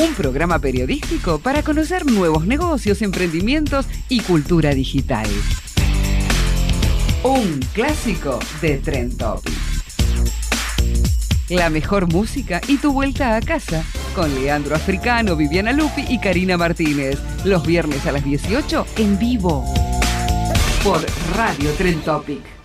Un programa periodístico para conocer nuevos negocios, emprendimientos y cultura digital. Un clásico de Trend Topic. La mejor música y tu vuelta a casa con Leandro Africano, Viviana Lupi y Karina Martínez. Los viernes a las 18 en vivo por Radio Trend Topic.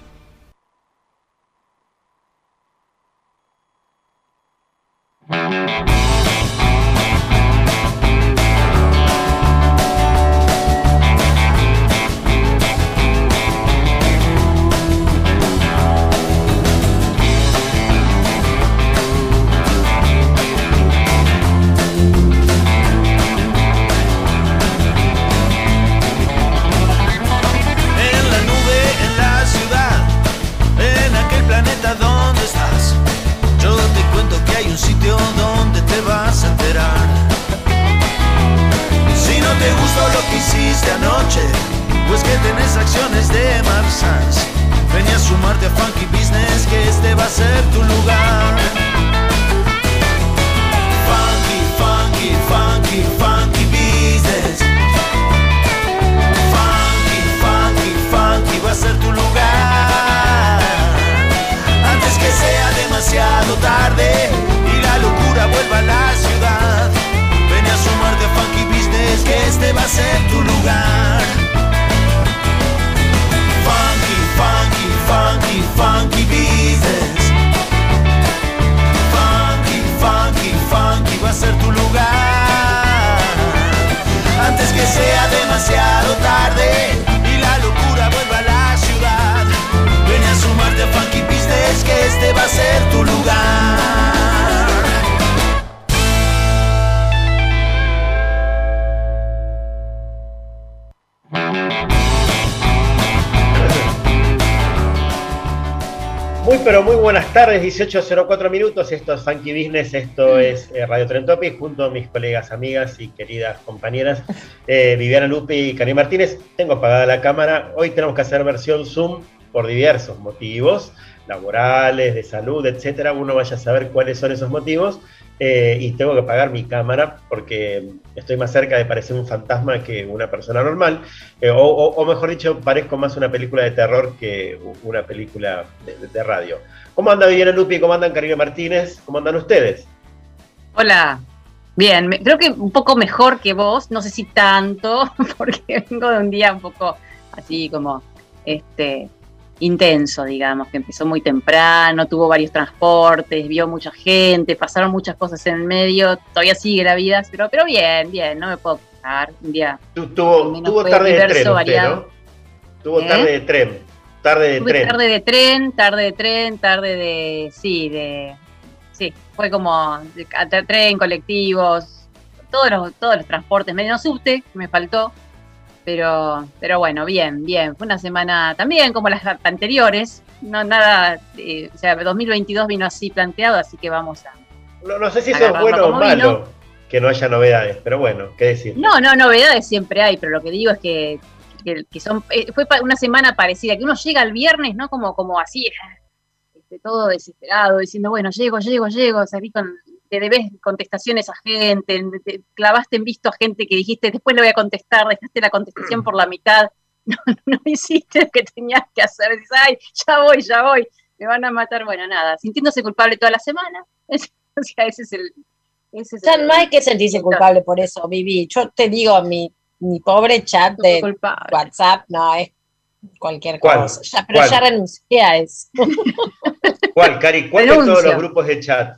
Te vas a enterar. Si no te gustó lo que hiciste anoche, pues que tenés acciones de Mark Sanz. Ven a sumarte a Funky Business, que este va a ser tu lugar. Funky, funky, funky, funky business. Funky, funky, funky va a ser tu lugar. Antes que sea demasiado tarde vuelva a la ciudad. Ven a sumarte a Funky Business, que este va a ser tu lugar. Funky, funky, funky, funky business. Funky, funky, funky va a ser tu lugar. Antes que sea demasiado tarde y la locura vuelva a la ciudad. Ven a sumarte a Funky Business, que este va a ser tu lugar. Muy pero muy buenas tardes, 18.04 minutos, esto es Funky Business, esto es eh, Radio Trend Topic, junto a mis colegas, amigas y queridas compañeras, eh, Viviana Lupi y Karim Martínez. Tengo apagada la cámara, hoy tenemos que hacer versión Zoom por diversos motivos, laborales, de salud, etcétera. Uno vaya a saber cuáles son esos motivos. eh, y tengo que apagar mi cámara porque estoy más cerca de parecer un fantasma que una persona normal. Eh, o, mejor dicho, parezco más una película de terror que una película de, radio. ¿Cómo anda Viviana Lupi? ¿Cómo andan Karina Martínez? ¿Cómo andan ustedes? Hola. Bien, creo que un poco mejor que vos, no sé si tanto, porque vengo de un día un poco así como este intenso, digamos, que empezó muy temprano, tuvo varios transportes, vio mucha gente, pasaron muchas cosas en el medio, todavía sigue la vida, pero, pero bien, bien, no me puedo quejar. Un día Tu- Tuvo, tarde de tren usted. ¿no? Tuvo ¿Eh? tarde de tren. Tarde de tuve tren. tarde de tren, tarde de tren, tarde de, sí, de, sí, fue como de, tren, colectivos, todos los, todos los transportes, menos subte, me faltó, pero, pero bueno, bien, bien, fue una semana también como las anteriores, no nada, eh, o sea, 2022 vino así planteado, así que vamos a... No, no sé si eso es bueno o malo vino. que no haya novedades, pero bueno, qué decir. No, no, novedades siempre hay, pero lo que digo es que, que, que son, eh, fue una semana parecida, que uno llega el viernes, ¿no? Como, como así, este, todo desesperado, diciendo, bueno, llego, llego, llego, salí con le debes contestaciones a gente, clavaste en visto a gente que dijiste, después le voy a contestar, dejaste la contestación por la mitad, no, no hiciste lo que tenías que hacer, dices, ay, ya voy, ya voy, me van a matar, bueno, nada, sintiéndose culpable toda la semana, o sea, ese es el... Ese es no hay que sentirse culpable por eso, Vivi. Yo te digo, mi, mi pobre chat de WhatsApp, no, es cualquier cosa. Ya, pero ya renuncié a eso. ¿Cuál, Cari? ¿Cuál de todos los grupos de chat?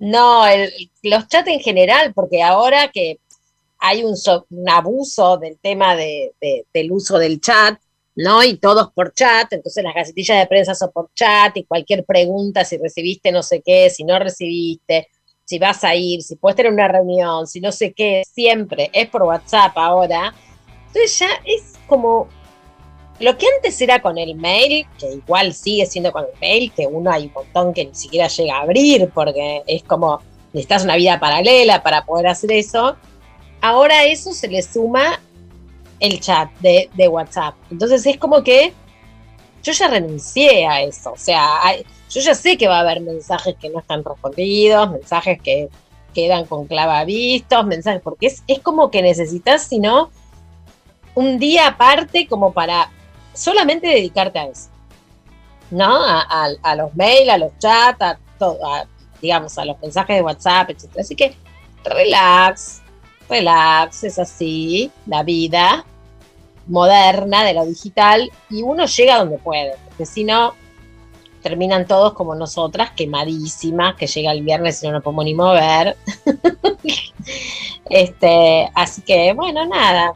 No, el, los chats en general, porque ahora que hay un, un abuso del tema de, de, del uso del chat, ¿no? Y todos por chat, entonces las gacetillas de prensa son por chat y cualquier pregunta, si recibiste no sé qué, si no recibiste, si vas a ir, si puedes tener una reunión, si no sé qué, siempre es por WhatsApp ahora. Entonces ya es como lo que antes era con el mail, que igual sigue siendo con el mail, que uno hay un montón que ni siquiera llega a abrir porque es como necesitas una vida paralela para poder hacer eso. Ahora a eso se le suma el chat de, WhatsApp. Entonces es como que yo ya renuncié a eso. O sea, yo ya sé que va a haber mensajes que no están respondidos, mensajes que quedan con clavavistos, mensajes, porque es, es como que necesitas, si no, un día aparte como para solamente dedicarte a eso. ¿No? A, los mails, a los chats, a todo, digamos, a los mensajes de WhatsApp, etc. Así que relax, relax, es así, la vida moderna de lo digital, y uno llega donde puede, porque si no, terminan todos como nosotras, quemadísimas, que llega el viernes y no nos podemos ni mover. este, así que, bueno, nada,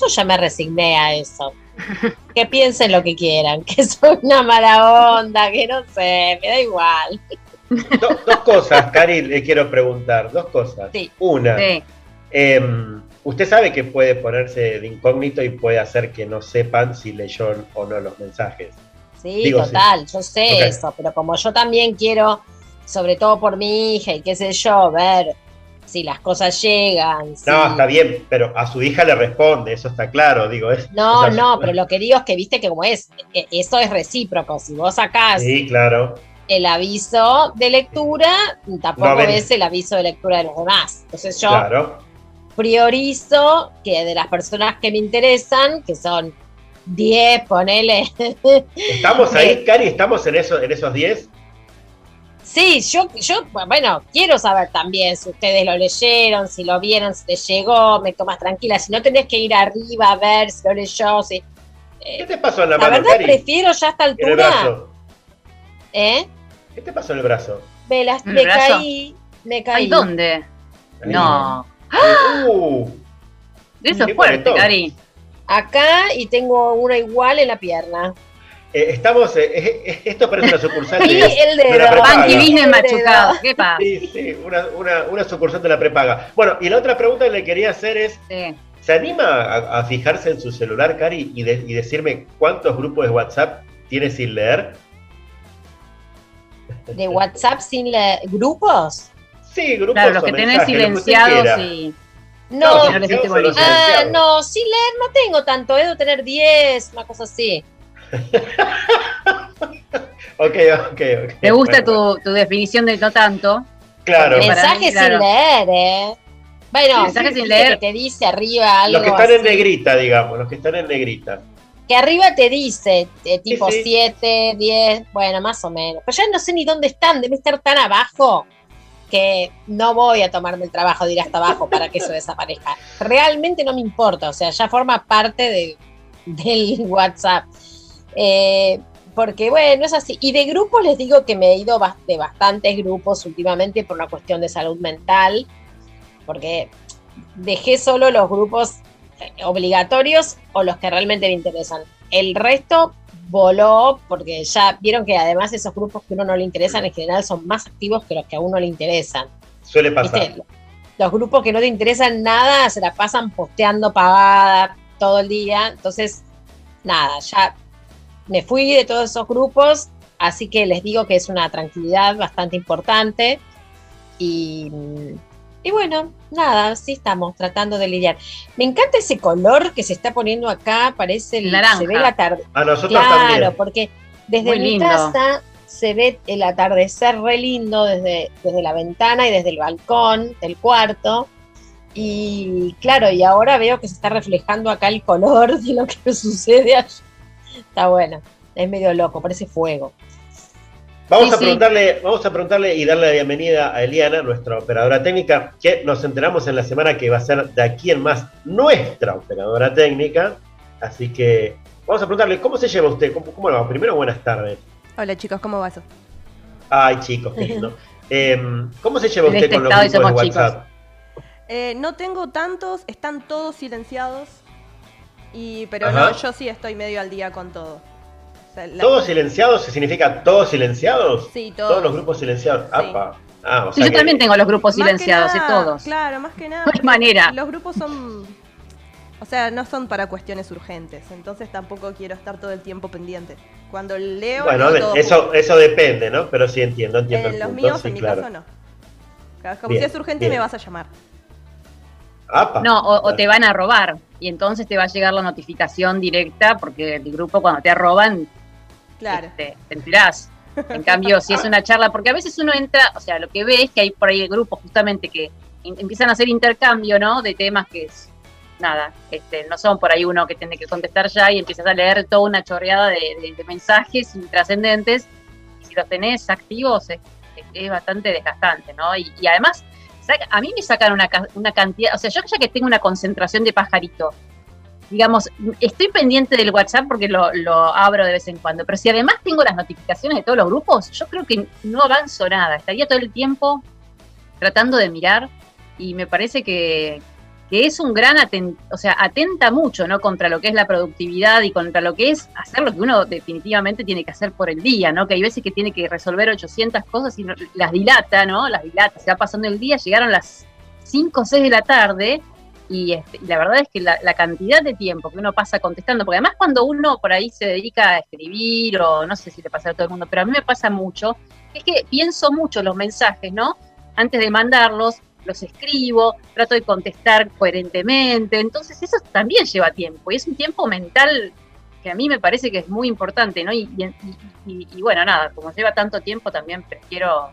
yo ya me resigné a eso que piensen lo que quieran, que soy una mala onda, que no sé, me da igual. dos cosas, Cari, le quiero preguntar, dos cosas. Una, em, usted sabe que puede ponerse de incógnito y puede hacer que no sepan si leyó o no los mensajes. Sí, total, yo sé eso, pero como yo también quiero, sobre todo por mi hija y qué sé yo, ver si las cosas llegan. No, está bien, pero a su hija le responde, eso está claro, digo. Es, no, no, pero lo que digo es que viste que como es, e, eso es recíproco, si vos sacás sí, claro. el aviso de lectura, tampoco ves el aviso de lectura de los demás. Entonces yo priorizo que de las personas que me interesan, que son 10, ponele. ¿Estamos ahí, Cari? ¿Estamos en, eso, en esos 10? Sí, yo, yo, bueno, quiero saber también si ustedes lo leyeron, si lo vieron, si te llegó, me tomas tranquila. Si no tenés que ir arriba a ver si lo leyó, si. ¿Qué te pasó en la, La mano, verdad Cari? prefiero ya a esta En el altura. brazo. ¿Eh? ¿Qué te pasó en el brazo? Me, las- ¿En el me brazo? caí. Me caí. ¿Ay, dónde? Ahí. No. Uh, Eso es fuerte. Cari. Acá y tengo una igual en la pierna. Eh, estamos, eh, esto parece una sucursal Y de, el de la dedo. prepaga. Machucado. ¿Qué pasa? Sí, sí, una, una, una sucursal de la prepaga. Bueno, y la otra pregunta que le quería hacer es, Sí. ¿se anima a, a fijarse en su celular, Cari, y, de- y decirme cuántos grupos de WhatsApp tiene sin leer? De WhatsApp sin la- grupos. Sí, grupos Claro, los que tenés que silenciados y. No. no. Ah, no, sin leer no tengo tanto. Debo tener 10, una cosa así. Ok, ok, ok. Me gusta Bueno, tu, tu definición de no tanto. Claro, mí, claro. sin leer, ¿eh? Bueno, Sí, mensajes sin leer. que te dice arriba algo los que están en negrita, digamos, los que están en negrita. Que arriba te dice, eh, tipo sí. 7, 10, bueno, más o menos. Pero ya no sé ni dónde están, debe estar tan abajo que no voy a tomarme el trabajo de ir hasta abajo para que eso desaparezca. Realmente no me importa, o sea, ya forma parte de, del WhatsApp. Eh, porque bueno, es así. Y de grupos les digo que me he ido de bastantes grupos últimamente por una cuestión de salud mental, porque dejé solo los grupos eh, obligatorios o los que realmente me interesan. El resto voló porque ya vieron que además esos grupos que a uno no le interesan en general son más activos que los que a uno le interesan. Suele pasar. ¿Viste? Los grupos que no te interesan nada se la pasan posteando pagada todo el día. Entonces, nada, ya me fui de todos esos grupos, así que les digo que es una tranquilidad bastante importante. Y, y bueno, nada, sí estamos tratando de lidiar. Me encanta ese color que se está poniendo acá, parece el, Naranja. se ve la tarde. A nosotros Claro, también. porque desde Muy mi lindo. casa se ve el atardecer re lindo desde, desde la ventana y desde el balcón del cuarto. Y claro, y ahora veo que se está reflejando acá el color de lo que sucede allá. Está bueno, es medio loco, parece fuego. Vamos Sí, a sí. preguntarle, vamos a preguntarle y darle la bienvenida a Eliana, nuestra operadora técnica, que nos enteramos en la semana que va a ser de aquí en más nuestra operadora técnica. Así que vamos a preguntarle, ¿cómo se lleva usted? ¿Cómo, cómo va? Primero, buenas tardes. Hola chicos, ¿cómo va eso? Ay, chicos, qué lindo. Em, ¿Cómo se lleva usted este con los grupos de. WhatsApp? Eh, no tengo tantos, están todos silenciados. Y, pero Ajá. no, yo sí estoy medio al día con todo. O sea, la- ¿Todos silenciados significa todos silenciados? Sí, Todos todos. los grupos silenciados. Sí. Apa. Ah, o Sí, sea yo que- también tengo los grupos Más silenciados, de nada, todos. Claro, más que nada. No hay manera. Los grupos son. O sea, no son para cuestiones urgentes. Entonces tampoco quiero estar todo el tiempo pendiente. Cuando leo. Bueno, leo eso, eso depende, ¿no? Pero sí entiendo, entiendo En el los punto, míos, sí, en mi claro. caso, no. Claro, Como Bien, si es urgente, bien. me vas a llamar. Apa. No, o, te van a robar y entonces te va a llegar la notificación directa porque el grupo cuando te roban Claro. este, te enterás. En cambio, si es una charla, porque a veces uno entra, o sea, lo que ve es que hay por ahí grupos justamente que in- empiezan a hacer intercambio, ¿no? De temas que es, nada, este, no son por ahí uno que tiene que contestar ya y empiezas a leer toda una chorreada de, de- de mensajes intrascendentes y si los tenés activos es, es- es bastante desgastante, ¿no? Y, y además, a mí me sacan una, una cantidad, o sea, yo ya que tengo una concentración de pajarito, digamos, estoy pendiente del WhatsApp porque lo, lo abro de vez en cuando, pero si además tengo las notificaciones de todos los grupos, yo creo que no avanzo nada, estaría todo el tiempo tratando de mirar y me parece que, que es un gran, aten- o sea, atenta mucho, ¿no? Contra lo que es la productividad y contra lo que es hacer lo que uno definitivamente tiene que hacer por el día, ¿no? Que hay veces que tiene que resolver 800 cosas y las dilata, ¿no? Las dilata, se va pasando el día, llegaron las 5 o 6 de la tarde y, este, y la verdad es que la, cantidad de tiempo que uno pasa contestando, porque además cuando uno por ahí se dedica a escribir o no sé si le pasa a todo el mundo, pero a mí me pasa mucho, es que pienso mucho los mensajes, ¿no? Antes de mandarlos, los escribo, trato de contestar coherentemente, entonces eso también lleva tiempo y es un tiempo mental que a mí me parece que es muy importante, ¿no? Y, y- y- y bueno, nada, como lleva tanto tiempo también prefiero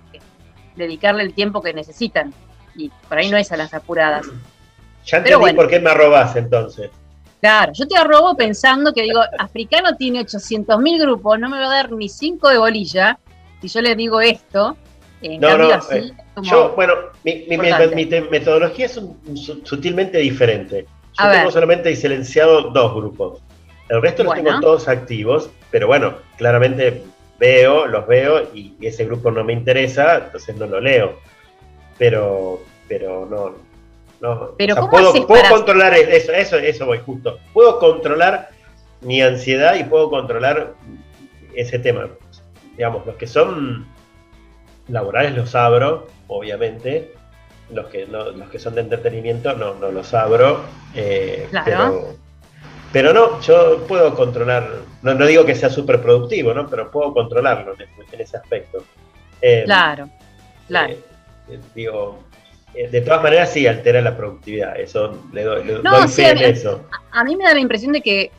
dedicarle el tiempo que necesitan y por ahí no es a las apuradas. Ya entendí bueno. por qué me robás entonces. Claro, yo te robo pensando que digo, africano tiene 800 mil grupos, no me va a dar ni cinco de bolilla si yo le digo esto. En No, cambio, no, así, eh, como- Yo, bueno, mi, mi- metodología es un- sutilmente diferente. Yo A tengo ver. solamente silenciado dos grupos. El resto los tengo todos activos, pero bueno, claramente veo, los veo y ese grupo no me interesa, entonces no lo leo. Pero, pero no, no. Pero ¿cómo puedo, puedo controlar eso, eso, eso voy justo. Puedo controlar mi ansiedad y puedo controlar ese tema. Digamos, los que son laborales los abro, obviamente. Los que no, los que son de entretenimiento no, no los abro. eh, Claro. pero, pero no, yo puedo controlar, no, no digo que sea súper productivo, ¿no? Pero puedo controlarlo en, ese- en ese aspecto. Eh, Claro, claro. eh, eh, digo, de todas maneras sí altera la productividad, eso le doy, le No, doy sí, a en mí- eso. A mí me da la impresión de que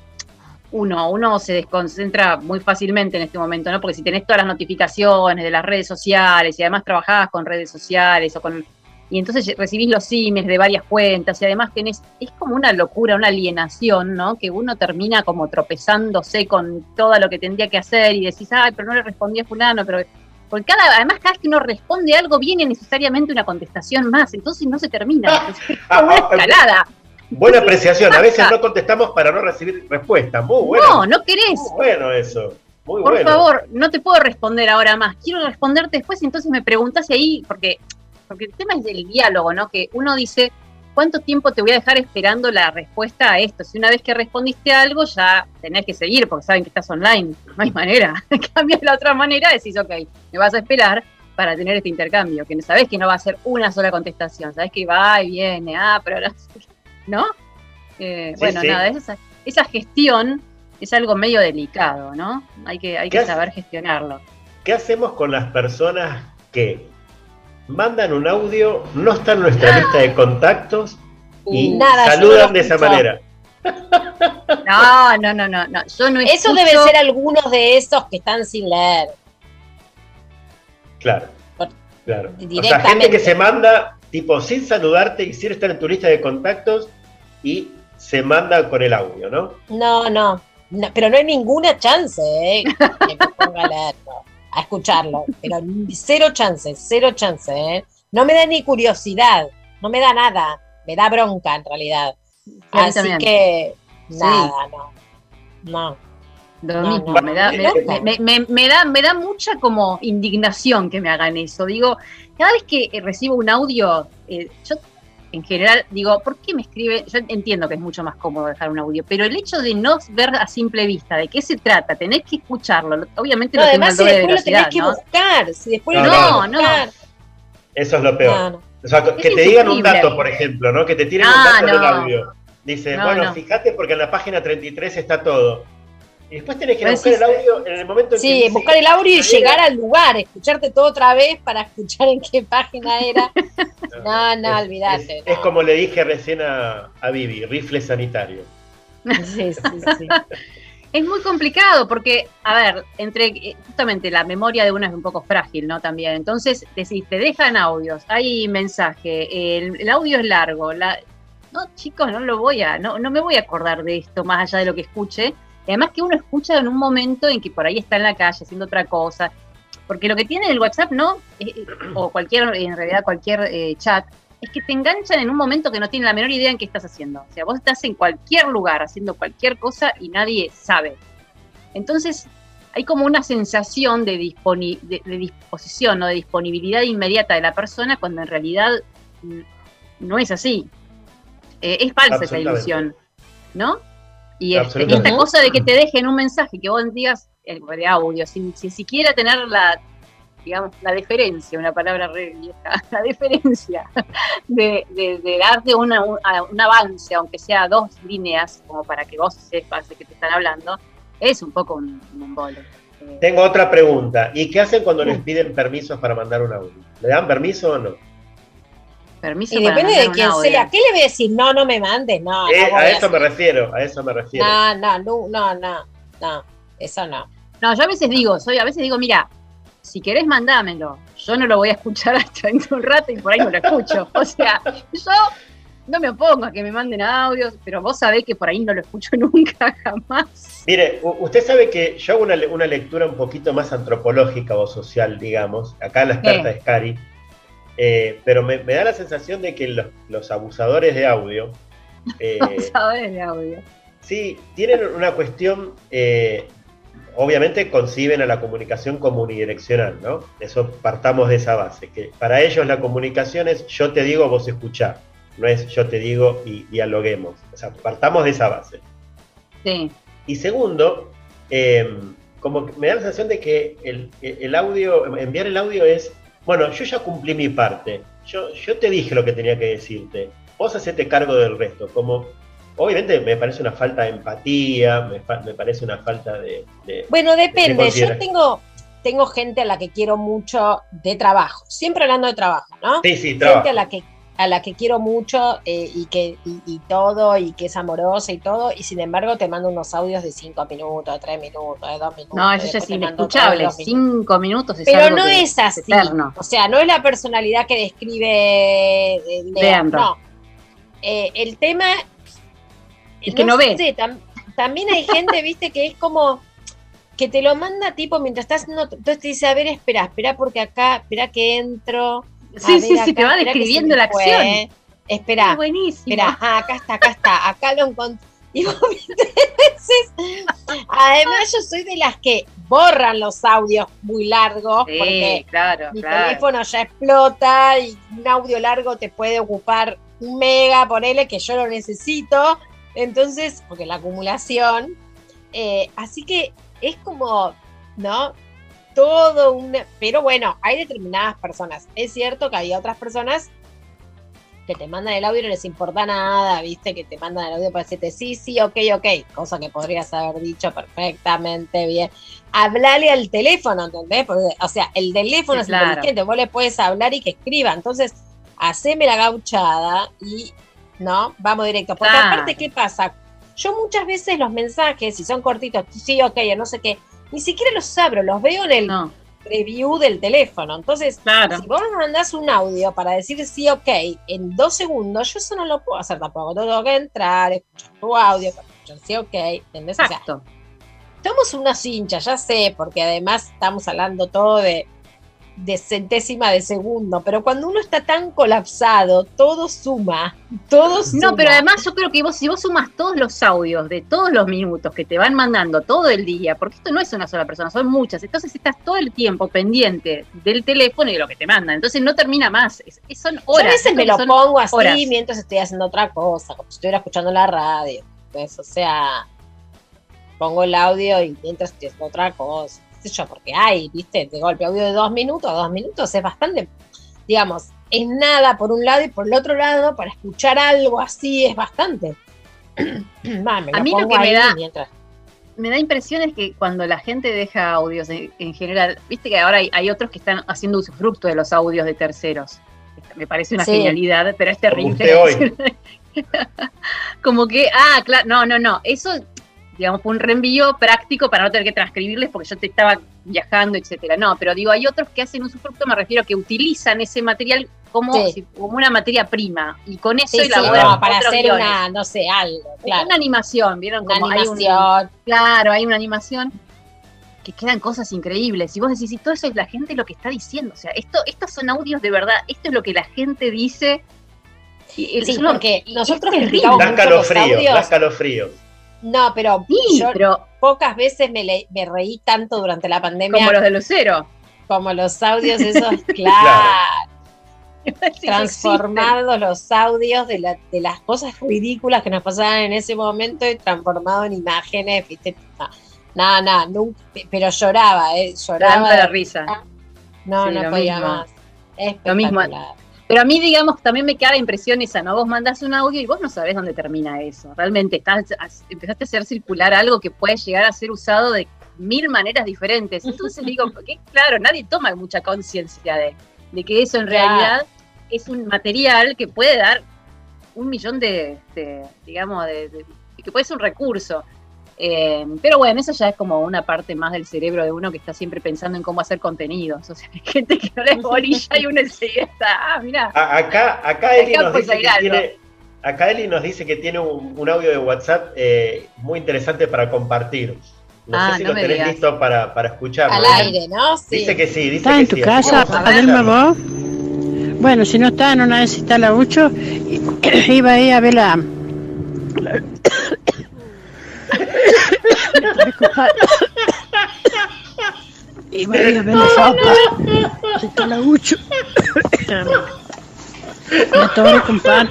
uno, uno se desconcentra muy fácilmente en este momento, ¿no? Porque si tenés todas las notificaciones de las redes sociales y además trabajás con redes sociales o con y entonces recibís los emails de varias cuentas y además tenés, es como una locura, una alienación, ¿no? Que uno termina como tropezándose con todo lo que tendría que hacer y decís, ay, pero no le respondí a fulano, pero porque cada, además cada vez que uno responde algo viene necesariamente una contestación más, entonces no se termina, es como una escalada. Buena apreciación, a veces no contestamos para no recibir respuesta, muy bueno. No, no querés. Muy bueno eso, muy Por bueno. favor, no te puedo responder ahora más. Quiero responderte después, entonces me preguntás ahí, porque, porque el tema es del diálogo, ¿no? Que uno dice, ¿cuánto tiempo te voy a dejar esperando la respuesta a esto? Si una vez que respondiste algo, ya tenés que seguir, porque saben que estás online. No hay manera. Cambias la otra manera, decís, ok, me vas a esperar para tener este intercambio, que sabés que no va a ser una sola contestación, sabés que va y viene, ah, pero no, ¿no? Eh, Sí, bueno, sí. nada, esa, esa gestión es algo medio delicado, ¿no? Hay que, hay ¿Qué que hace- saber gestionarlo. ¿Qué hacemos con las personas que mandan un audio, no están en nuestra lista de contactos y Nada, saludan de esa manera? No, no, no, no, no. Yo no Eso escucho- debe ser algunos de esos que están sin leer. Claro, Por- claro. O sea, gente directamente. que se manda tipo sin saludarte y sin estar en tu lista de contactos y se manda con el audio, ¿no? No, no, no, pero no hay ninguna chance ¿eh? que me ponga a leerlo, a escucharlo. Pero cero chance, cero chance. ¿eh? No me da ni curiosidad, no me da nada, me da bronca en realidad. Así también. que Sí. nada, no. No. Lo No, mismo, no, me, da, me, me- me- me da, me da mucha como indignación que me hagan eso. Digo, cada vez que eh, recibo un audio, eh, yo en general digo, ¿por qué me escribe? Yo entiendo que es mucho más cómodo dejar un audio, pero el hecho de no ver a simple vista de qué se trata, tenés que escucharlo, lo- obviamente No, lo además si de después lo tenés que ¿no? buscar, si después No, lo tenés no, que no. buscar. Eso es lo peor. No, no. O sea, que te digan un dato, por ejemplo, ¿no? Que te tiren Ah, un dato en el no. audio. Dice, No, bueno, no. fíjate porque en la página 33 está todo. Y después tenés que buscar sí. el audio en el momento en que Sí, buscar el audio y llegar al lugar, escucharte todo otra vez para escuchar en qué página era. No, no, es- olvídate, Es, no. es como le dije recién a, a Vivi, rifle sanitario. Sí, sí, sí. Es muy complicado porque, a ver, entre eh, justamente la memoria de uno es un poco frágil, ¿no? También. Entonces, decís, te dejan audios, hay mensaje, el, el audio es largo. La... No, chicos, no lo voy a, no, no me voy a acordar de esto más allá de lo que escuche. Y además que uno escucha en un momento en que por ahí está en la calle haciendo otra cosa. Porque lo que tiene el WhatsApp, ¿no? Eh, eh, o cualquier, en realidad cualquier eh, chat, es que te enganchan en un momento que no tienen la menor idea en qué estás haciendo. O sea, vos estás en cualquier lugar haciendo cualquier cosa y nadie sabe. Entonces, hay como una sensación de, disponi- de, de disposición o de disponibilidad inmediata de la persona cuando en realidad mm, no es así. Eh, es falsa esa ilusión, ¿no? Y este, esta cosa de que te dejen un mensaje que vos digas eh, de audio, sin, sin siquiera tener la, digamos, la deferencia, una palabra re vieja, la deferencia de, de- de darte una- un, avance, aunque sea dos líneas, como para que vos sepas de qué te están hablando, es un poco un. Eh, Tengo otra pregunta. ¿Y qué hacen cuando les piden permisos para mandar un audio? ¿Le dan permiso o no? Permiso Y depende de quién sea. ¿Qué le voy a decir? No, no me mandes, no. Eh, no voy a eso me refiero, a eso me refiero. No, no, no, no, no, no, eso no. No, yo a veces digo, soy, a veces digo, mira, si querés mandámelo, yo no lo voy a escuchar hasta dentro de un rato y por ahí no lo escucho. O sea, yo no me opongo a que me manden audios, pero vos sabés que por ahí no lo escucho nunca, jamás. Mire, usted sabe que yo hago una, una lectura un poquito más antropológica o social, digamos. Acá la experta ¿Qué? es Cari. Eh, pero me, me da la sensación de que los, los abusadores de audio, eh, Sabés de audio. Sí, tienen una cuestión, eh, obviamente conciben a la comunicación como unidireccional, ¿no? Eso partamos de esa base, que para ellos la comunicación es yo te digo, vos escuchá, no es yo te digo y dialoguemos. O sea, partamos de esa base. Sí. Y segundo, eh, como que me da la sensación de que el, el audio, enviar el audio es, bueno, yo ya cumplí mi parte, yo, yo te dije lo que tenía que decirte, vos hacete cargo del resto, como obviamente me parece una falta de empatía, me, me parece una falta de... de- Bueno, depende. Yo tengo, tengo gente a la que quiero mucho de trabajo, siempre hablando de trabajo, ¿no? sí, sí, gente trabajo. a la que a la que quiero mucho eh, y que y, y todo y que es amorosa y todo y sin embargo te mando unos audios de cinco minutos, de tres minutos, de dos minutos. No, eso ya es inescuchable. minutos. Cinco minutos es Pero algo no que es así. eterno. O sea, no es la personalidad que describe eh, Lea, Leandro. No. Eh, el tema Es que no ve. sé, tam- también hay gente, viste, que es como que te lo manda tipo mientras estás haciendo, entonces te dice, a ver, espera, espera porque acá, espera que entro. Sí, sí, sí, te va describiendo la fue, acción. Espera, Es buenísimo. Espera, ah, acá está, acá está, acá lo encontré. Y vos, además yo soy de las que borran los audios muy largos Sí, porque claro, mi claro. teléfono ya explota y un audio largo te puede ocupar un mega, ponele que yo lo necesito. Entonces, porque la acumulación. eh, así que es como, ¿no? Todo un... Pero bueno, hay determinadas personas. Es cierto que hay otras personas que te mandan el audio y no les importa nada, ¿viste? Que te mandan el audio para decirte sí, sí, ok, ok. Cosa que podrías haber dicho perfectamente bien. Hablale al teléfono, ¿entendés? Porque, o sea, el teléfono Sí, es claro. inteligente, vos le puedes hablar y que escriba. Entonces, haceme la gauchada y, ¿no? Vamos directo. Porque Claro. aparte, ¿qué pasa? Yo muchas veces los mensajes, si son cortitos, sí, ok, o no sé qué, ni siquiera los abro, los veo en el No, preview del teléfono. Entonces, claro. si vos me mandás un audio para decir sí, ok, en dos segundos, yo eso no lo puedo hacer tampoco. Tengo que entrar, escuchar tu audio, escuchar sí, ok, ¿entendés? O sea, Exacto. somos unos hinchas, ya sé, porque además estamos hablando todo de, de centésima de segundo, pero cuando uno está tan colapsado, todo suma, todo suma. No, pero además yo creo que vos, si vos sumas todos los audios de todos los minutos que te van mandando todo el día, porque esto no es una sola persona, son muchas, entonces estás todo el tiempo pendiente del teléfono y de lo que te mandan, entonces no termina más, es- son Yo horas. a veces me lo pongo así horas. mientras estoy haciendo otra cosa, como si estuviera escuchando la radio. Pues, o sea, pongo el audio y mientras estoy haciendo otra cosa. Sé yo, porque hay, viste, de golpe audio de dos minutos, dos minutos es bastante, digamos, es nada por un lado y por el otro lado, para escuchar algo así es bastante. Va, me A lo mí lo que me da- mientras- me da impresión es que cuando la gente deja audios en, en general, viste que ahora hay, hay otros que están haciendo usufructo de los audios de terceros. Me parece una Sí. genialidad, pero es terrible. Como que, ah, claro, no, no, no. Eso, digamos, fue un reenvío práctico para no tener que transcribirles porque yo te estaba viajando, etcétera. No, pero digo, hay otros que hacen usufructo, me refiero a que utilizan ese material como, Sí. si- como una materia prima y con eso Sí, sí, elaboran no, para hacer guiones. una, no sé, algo, claro. Una animación, ¿vieron? Una Como hay un- animación. Claro, hay una animación que quedan cosas increíbles. Y vos decís, y todo eso es la gente lo que está diciendo. O sea, esto, estos son audios de verdad, esto es lo que la gente dice. Y Sí, porque nosotros es criticamos Da mucho los da audios. No, pero Sí, yo pero pocas veces me, le- me reí tanto durante la pandemia como los de Lucero. como los audios esos, claro, transformados los audios de, la- de las cosas ridículas que nos pasaban en ese momento y transformado en imágenes, viste, no, no, nunca, pero lloraba, eh, lloraba, Tanta la de- risa. no, Sí, no podía mismo. más, Lo mismo. Pero a mí, digamos, también me queda la impresión esa, ¿no? Vos mandás un audio y vos no sabés dónde termina eso. Realmente estás, empezaste a hacer circular algo que puede llegar a ser usado de mil maneras diferentes. Entonces digo, porque claro, nadie toma mucha conciencia de, de que eso en realidad es un material que puede dar un millón de, de, digamos, de, de- que puede ser un recurso. Eh, pero bueno, eso ya es como una parte más del cerebro de uno que está siempre pensando en cómo hacer contenidos. O sea, hay gente que no le bolilla y uno enseguida está, ah, mira, A- acá, acá Eli Acá nos dice que tiene, acá Eli nos dice que tiene un, un audio de WhatsApp eh, muy interesante para compartir. No Ah, sé si no lo tenés digas. listo para, para escucharlo. Al aire, ¿no? Sí. Dice que sí, dice ¿Estás que en tu sí, casa, a Adelma, vos? Bueno, si no está en una vez está la Ucho, iba ahí a ver la, Y María me la sopa. Si te la ucho. Me atoré con pan.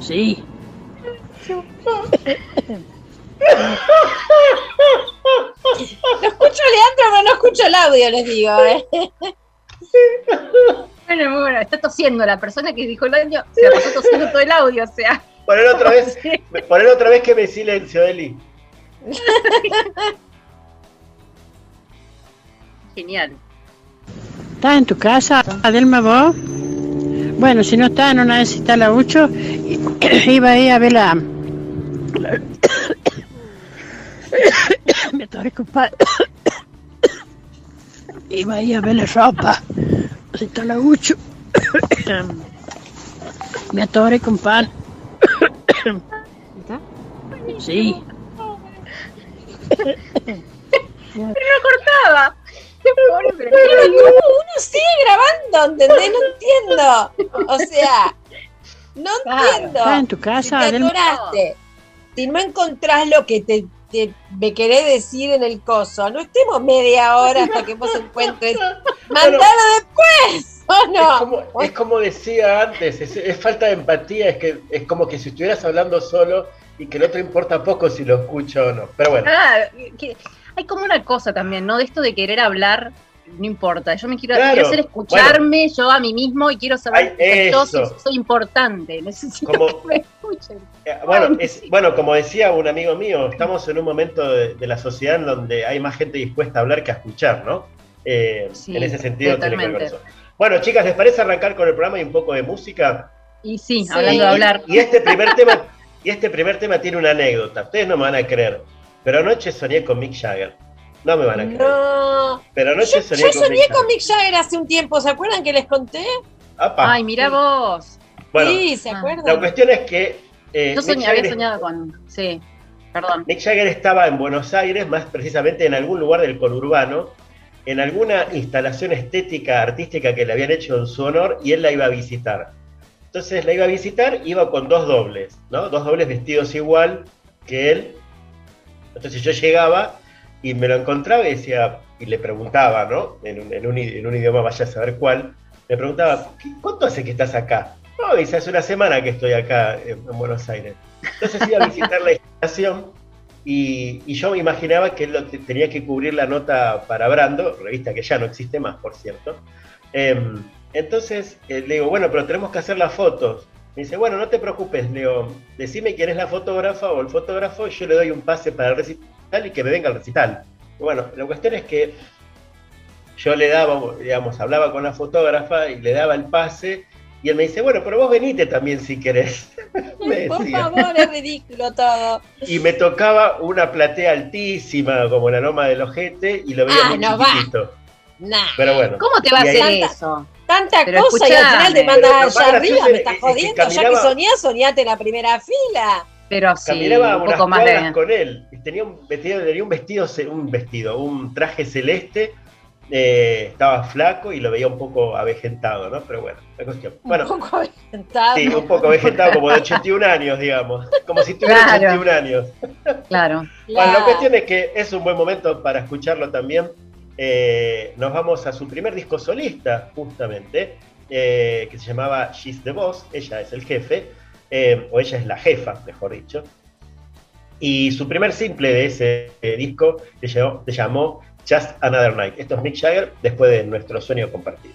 Sí. Lo escucho Leandro, pero no escucho el audio, les digo. ¿eh? Bueno, muy bueno, está tosiendo la persona que dijo el audio, se la pasó tosiendo todo el audio, o sea. Poner otra vez, poner otra vez que me silencio, Eli. Genial. ¿Estás en tu casa, Adelma, vos? Bueno, si no está, no necesita la ucho. Iba ahí a ver la... la- Me atoré con pan. Iba ahí a ver la ropa. Si está la ucho. Me atoré con pan. Sí. Pero no cortaba. Pero- Pero ¿cómo uno sigue grabando? ¿Entendés? No entiendo. O sea, no entiendo. ¿Estás en tu Si casa, te Adelma? atoraste, si no encontrás lo que te, te- me querés decir en el coso, no estemos media hora hasta que vos encuentres. ¡Mandalo después! ¿O Es no? como, es como decía antes, es, es falta de empatía, es que es como que si estuvieras hablando solo y que no te importa poco si lo escucho o no. Pero bueno, Ah, que- hay como una cosa también, ¿no? De esto de querer hablar, no importa. Yo me quiero, Claro, quiero hacer escucharme yo a mí mismo y quiero saber que yo eso. soy, soy importante. Necesito Como- que me escuchen. eh, bueno, es, bueno, como decía un amigo mío, estamos en un momento de, de la sociedad en donde hay más gente dispuesta a hablar que a escuchar, ¿no? Eh, Sí, en ese sentido tiene que ver con totalmente. eso. Bueno, chicas, ¿les parece arrancar con el programa y un poco de música? Y sí, Sí. hablando de hablar. Y este primer tema, y este primer tema tiene una anécdota. Ustedes no me van a creer, pero anoche soñé con Mick Jagger. No me van a creer. No. Pero anoche Yo, soñé yo con soñé Mick con Jagger. Mick Jagger hace un tiempo, ¿se acuerdan que les conté? Ay, mira vos. Bueno, sí, ¿se acuerdan? la cuestión es que eh, Yo soñé, había soñado con. Sí, perdón. Mick Jagger estaba en Buenos Aires, más precisamente en algún lugar del conurbano, en alguna instalación estética, artística que le habían hecho en su honor y él la iba a visitar. Entonces la iba a visitar, iba con dos dobles, ¿no? Dos dobles vestidos igual que él. Entonces yo llegaba y me lo encontraba y decía, y le preguntaba, ¿no? En un, en un en un idioma, vaya a saber cuál, me preguntaba, "¿Qué- ¿cuánto hace que estás acá? No, dice, hace una semana que estoy acá en, en Buenos Aires. Entonces iba a visitar la instalación y, yo me imaginaba que él tenía que cubrir la nota para Brando, revista que ya no existe más, por cierto. Em, entonces eh, le digo, bueno, pero tenemos que hacer las fotos. Me dice, bueno, no te preocupes, le digo, decime quién es la fotógrafa o el fotógrafo, yo le doy un pase para el recital y que me venga al recital. Bueno, la cuestión es que yo le daba, digamos, hablaba con la fotógrafa y le daba el pase, y él me dice, bueno, pero vos venite también si querés. me Por decía. favor, es ridículo todo. Y me tocaba una platea altísima, como la loma del ojete, y lo veía Ah, muy no chiquitito. Nah. Pero bueno. ¿Cómo te va a ahí- hacer Tanta- eso? Tanta Pero cosa y al final te más allá arriba, gracioso me es- estás es que jodiendo. Ya que soñás, soñate en la primera fila. Pero sí, Caminaba un poco más de. con él. Tenía un vestido, tenía un vestido, un vestido, un traje celeste. Eh, estaba flaco y lo veía un poco avejentado, ¿no? Pero bueno, la cuestión. Bueno, un poco aventado. sí, un poco avejentado, como de 81 años, digamos. Como si tuviera Claro. 81 años. Claro. Bueno, la cuestión es que es un buen momento para escucharlo también. Eh, nos vamos a su primer disco solista, justamente, eh, que se llamaba She's the Boss, ella es el jefe, o ella es la jefa, mejor dicho. Y su primer simple de ese disco se llamó Just Another Night. Esto es Mick Jagger después de nuestro sueño compartido.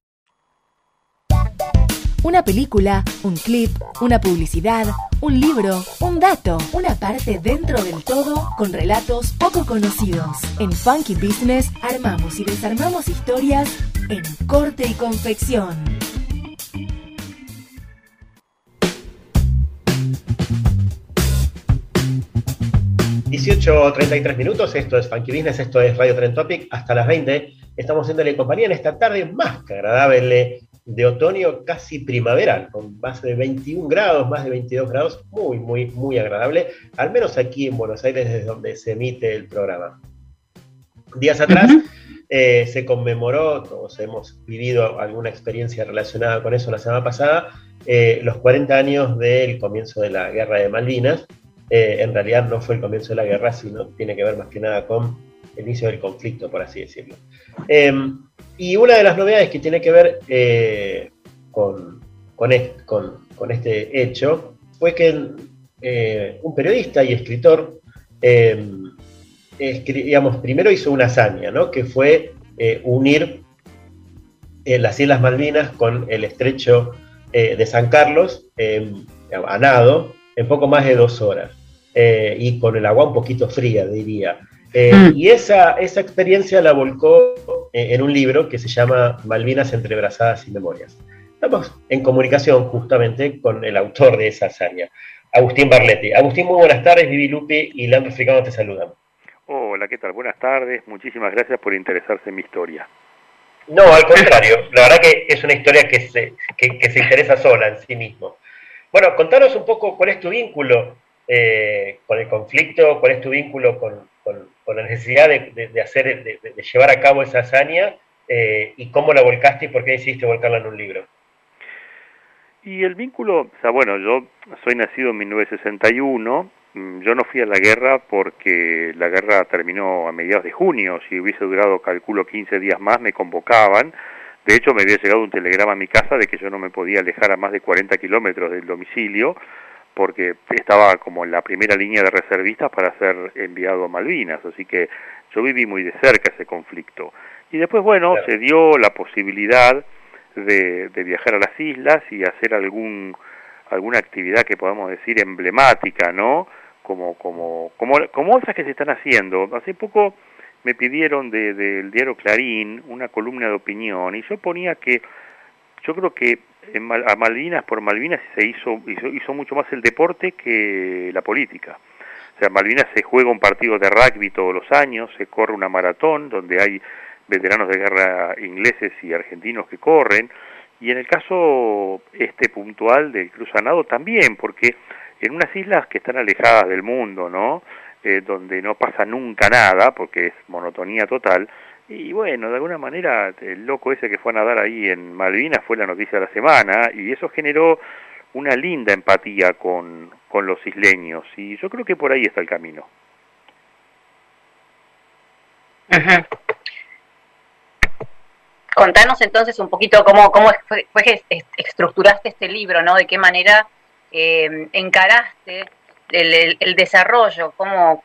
Una película, un clip, una publicidad, un libro, un dato, una parte dentro del todo con relatos poco conocidos. En Funky Business armamos y desarmamos historias en corte y confección. $18.33 minutos, esto es Funky Business, esto es Radio Trend Topic, hasta las 20 estamos haciéndole compañía en esta tarde más que agradable de otoño casi primaveral, con más de 21 grados, más de 22 grados, muy, muy, muy agradable, al menos aquí en Buenos Aires, desde donde se emite el programa. Días atrás eh, se conmemoró, todos hemos vivido alguna experiencia relacionada con eso la semana pasada, eh, los 40 años del comienzo de la Guerra de Malvinas. Eh, en realidad no fue el comienzo de la guerra, sino tiene que ver más que nada con el inicio del conflicto, por así decirlo. Em, y una de las novedades que tiene que ver eh, con, con, este hecho fue que eh, un periodista y escritor, eh, digamos, primero hizo una hazaña, ¿no? que fue unir las Islas Malvinas con el estrecho de San Carlos a nado en poco más de dos horas. y con el agua un poquito fría, diría. Eh, mm. Y esa, esa experiencia la volcó eh, en un libro que se llama Malvinas entrebrazadas y memorias. Estamos en comunicación justamente con el autor de esa hazaña, Agustín Barletti. Agustín, muy buenas tardes, Vivi Lupi y Leandro Fricano te saludan. Hola, ¿qué tal? Buenas tardes, muchísimas gracias por interesarse en mi historia. No, al contrario, la verdad que es una historia que se, que, se interesa sola en sí mismo. Bueno, contanos un poco cuál es tu vínculo eh, con el conflicto, cuál es tu vínculo con, con, la necesidad de, hacer, de, llevar a cabo esa hazaña eh, y cómo la volcaste y por qué decidiste volcarla en un libro. Y el vínculo, o sea, bueno, yo soy nacido en 1961, mm, yo no fui a la guerra porque la guerra terminó a mediados de junio, si hubiese durado, calculo, 15 días más, me convocaban. De hecho, me había llegado un telegrama a mi casa de que yo no me podía alejar a más de 40 kilómetros del domicilio, porque estaba como en la primera línea de reservistas para ser enviado a Malvinas, así que yo viví muy de cerca ese conflicto. Y después, bueno, se dio la posibilidad de, de, viajar a las islas y hacer algún alguna actividad que podamos decir emblemática, ¿no? Como como como como otras que se están haciendo. Hace poco me pidieron del de, diario Clarín una columna de opinión y yo ponía que yo creo que a Malvinas por Malvinas se hizo, hizo, hizo mucho más el deporte que la política. O sea, Malvinas se juega un partido de rugby todos los años, se corre una maratón donde hay veteranos de guerra ingleses y argentinos que corren, y en el caso este puntual del cruzanado también, porque en unas islas que están alejadas del mundo, ¿no? Eh, donde no pasa nunca nada, porque es monotonía total, y bueno, de alguna manera el loco ese que fue a nadar ahí en Malvinas fue la noticia de la semana, y eso generó una linda empatía con, con los isleños, y yo creo que por ahí está el camino. Contanos entonces un poquito cómo, cómo fue, que estructuraste este libro, ¿no? De qué manera eh, encaraste el, el, desarrollo, cómo,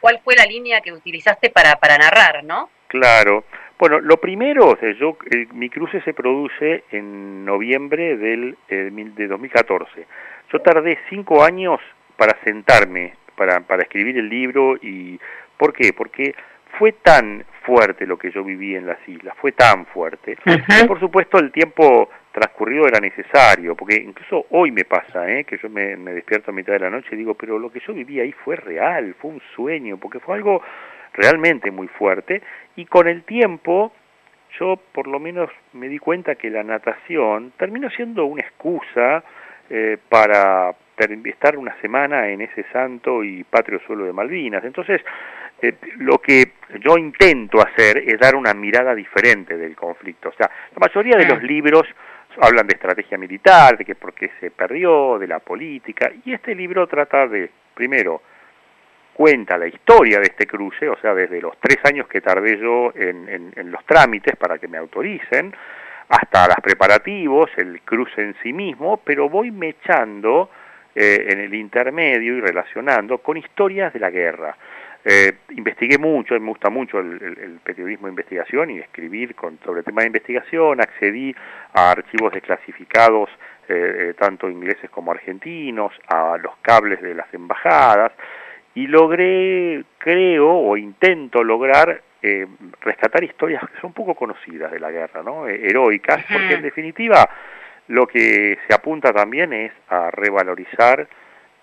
cuál fue la línea que utilizaste para, para narrar, ¿no? Claro. Bueno, lo primero, o sea, yo, mi cruce se produce en noviembre del, eh, de 2014. Yo tardé cinco años para sentarme, para, para escribir el libro y ¿por qué? Porque fue tan fuerte lo que yo viví en las islas, fue tan fuerte. y por supuesto el tiempo transcurrido era necesario, porque incluso hoy me pasa, ¿eh? que yo me, despierto a mitad de la noche y digo, pero lo que yo viví ahí fue real, fue un sueño, porque fue algo realmente muy fuerte, y con el tiempo yo por lo menos me di cuenta que la natación terminó siendo una excusa eh, para estar una semana en ese santo y patrio suelo de Malvinas. Entonces, eh, lo que yo intento hacer es dar una mirada diferente del conflicto. O sea, la mayoría de los libros hablan de estrategia militar, de que por qué se perdió, de la política, y este libro trata de, primero, cuenta la historia de este cruce, o sea, desde los tres años que tardé yo en, en, los trámites para que me autoricen, hasta los preparativos, el cruce en sí mismo, pero voy mechando eh, en el intermedio y relacionando con historias de la guerra. Eh, investigué mucho, me gusta mucho el, periodismo de investigación y escribir con, sobre temas de investigación, accedí a archivos desclasificados, eh, eh, tanto ingleses como argentinos, a los cables de las embajadas, y logré, creo, o intento lograr eh, rescatar historias que son poco conocidas de la guerra, ¿no? heroicas, porque en definitiva lo que se apunta también es a revalorizar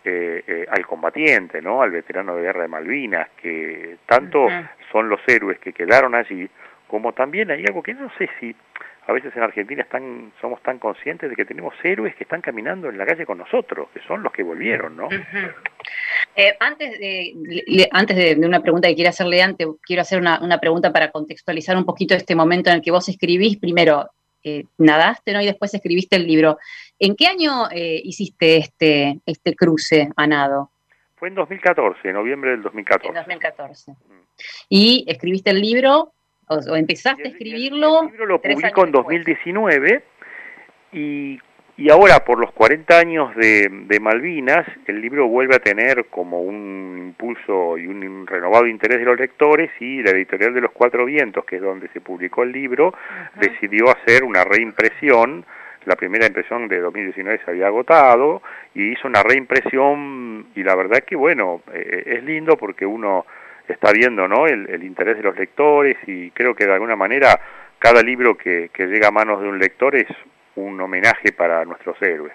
eh, eh, al combatiente, ¿no? Al veterano de guerra de Malvinas, que tanto son los héroes que quedaron allí, como también hay algo que no sé si a veces en Argentina están, somos tan conscientes de que tenemos héroes que están caminando en la calle con nosotros, que son los que volvieron, ¿no? Eh, antes de, antes de, una pregunta que quiero hacerle antes, quiero hacer una, una, pregunta para contextualizar un poquito este momento en el que vos escribís. Primero, eh, nadaste, ¿no? Y después escribiste el libro. ¿En qué año eh, hiciste este, este cruce a nado? Fue en 2014, en noviembre del 2014. En 2014. Mm. ¿Y escribiste el libro o, empezaste a escribirlo? El, libro lo publico en 2019 y y ahora, por los 40 años de, Malvinas, el libro vuelve a tener como un impulso y un renovado interés de los lectores y la editorial de los Cuatro Vientos, que es donde se publicó el libro, decidió hacer una reimpresión. La primera impresión de 2019 se había agotado y hizo una reimpresión y la verdad que, bueno, eh, es lindo porque uno está viendo ¿no? El, interés de los lectores y creo que de alguna manera cada libro que, que llega a manos de un lector es un homenaje para nuestros héroes.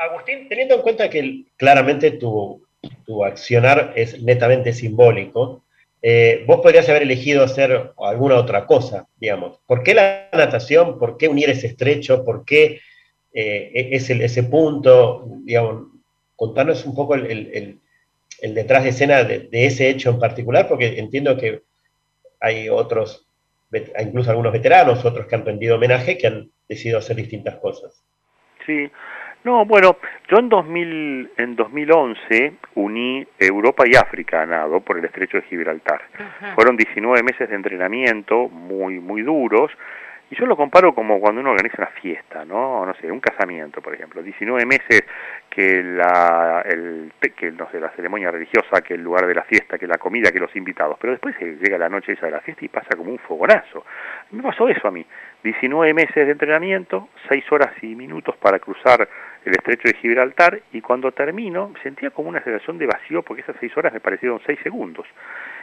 Agustín, teniendo en cuenta que claramente tu, tu accionar es netamente simbólico, eh, vos podrías haber elegido hacer alguna otra cosa, digamos. ¿Por qué la natación? ¿Por qué unir ese estrecho? ¿Por qué eh, e-, ese, ese, punto? Digamos, contanos un poco el, el, detrás de escena de, de, ese hecho en particular, porque entiendo que hay otros incluso algunos veteranos, otros que han rendido homenaje, que han decidido hacer distintas cosas. Sí, no, bueno, yo en, 2000, en 2011 uní Europa y África a nado por el estrecho de Gibraltar. Fueron 19 meses de entrenamiento muy, muy duros, y yo lo comparo como cuando uno organiza una fiesta, ¿no? No sé, un casamiento, por ejemplo. 19 meses que la, el, que, no sé, la ceremonia religiosa, que el lugar de la fiesta, que la comida, que los invitados. Pero después llega la noche esa de la fiesta y pasa como un fogonazo. Me pasó eso a mí. 19 meses de entrenamiento, 6 horas y minutos para cruzar el estrecho de Gibraltar y cuando termino sentía como una sensación de vacío porque esas 6 horas me parecieron 6 segundos.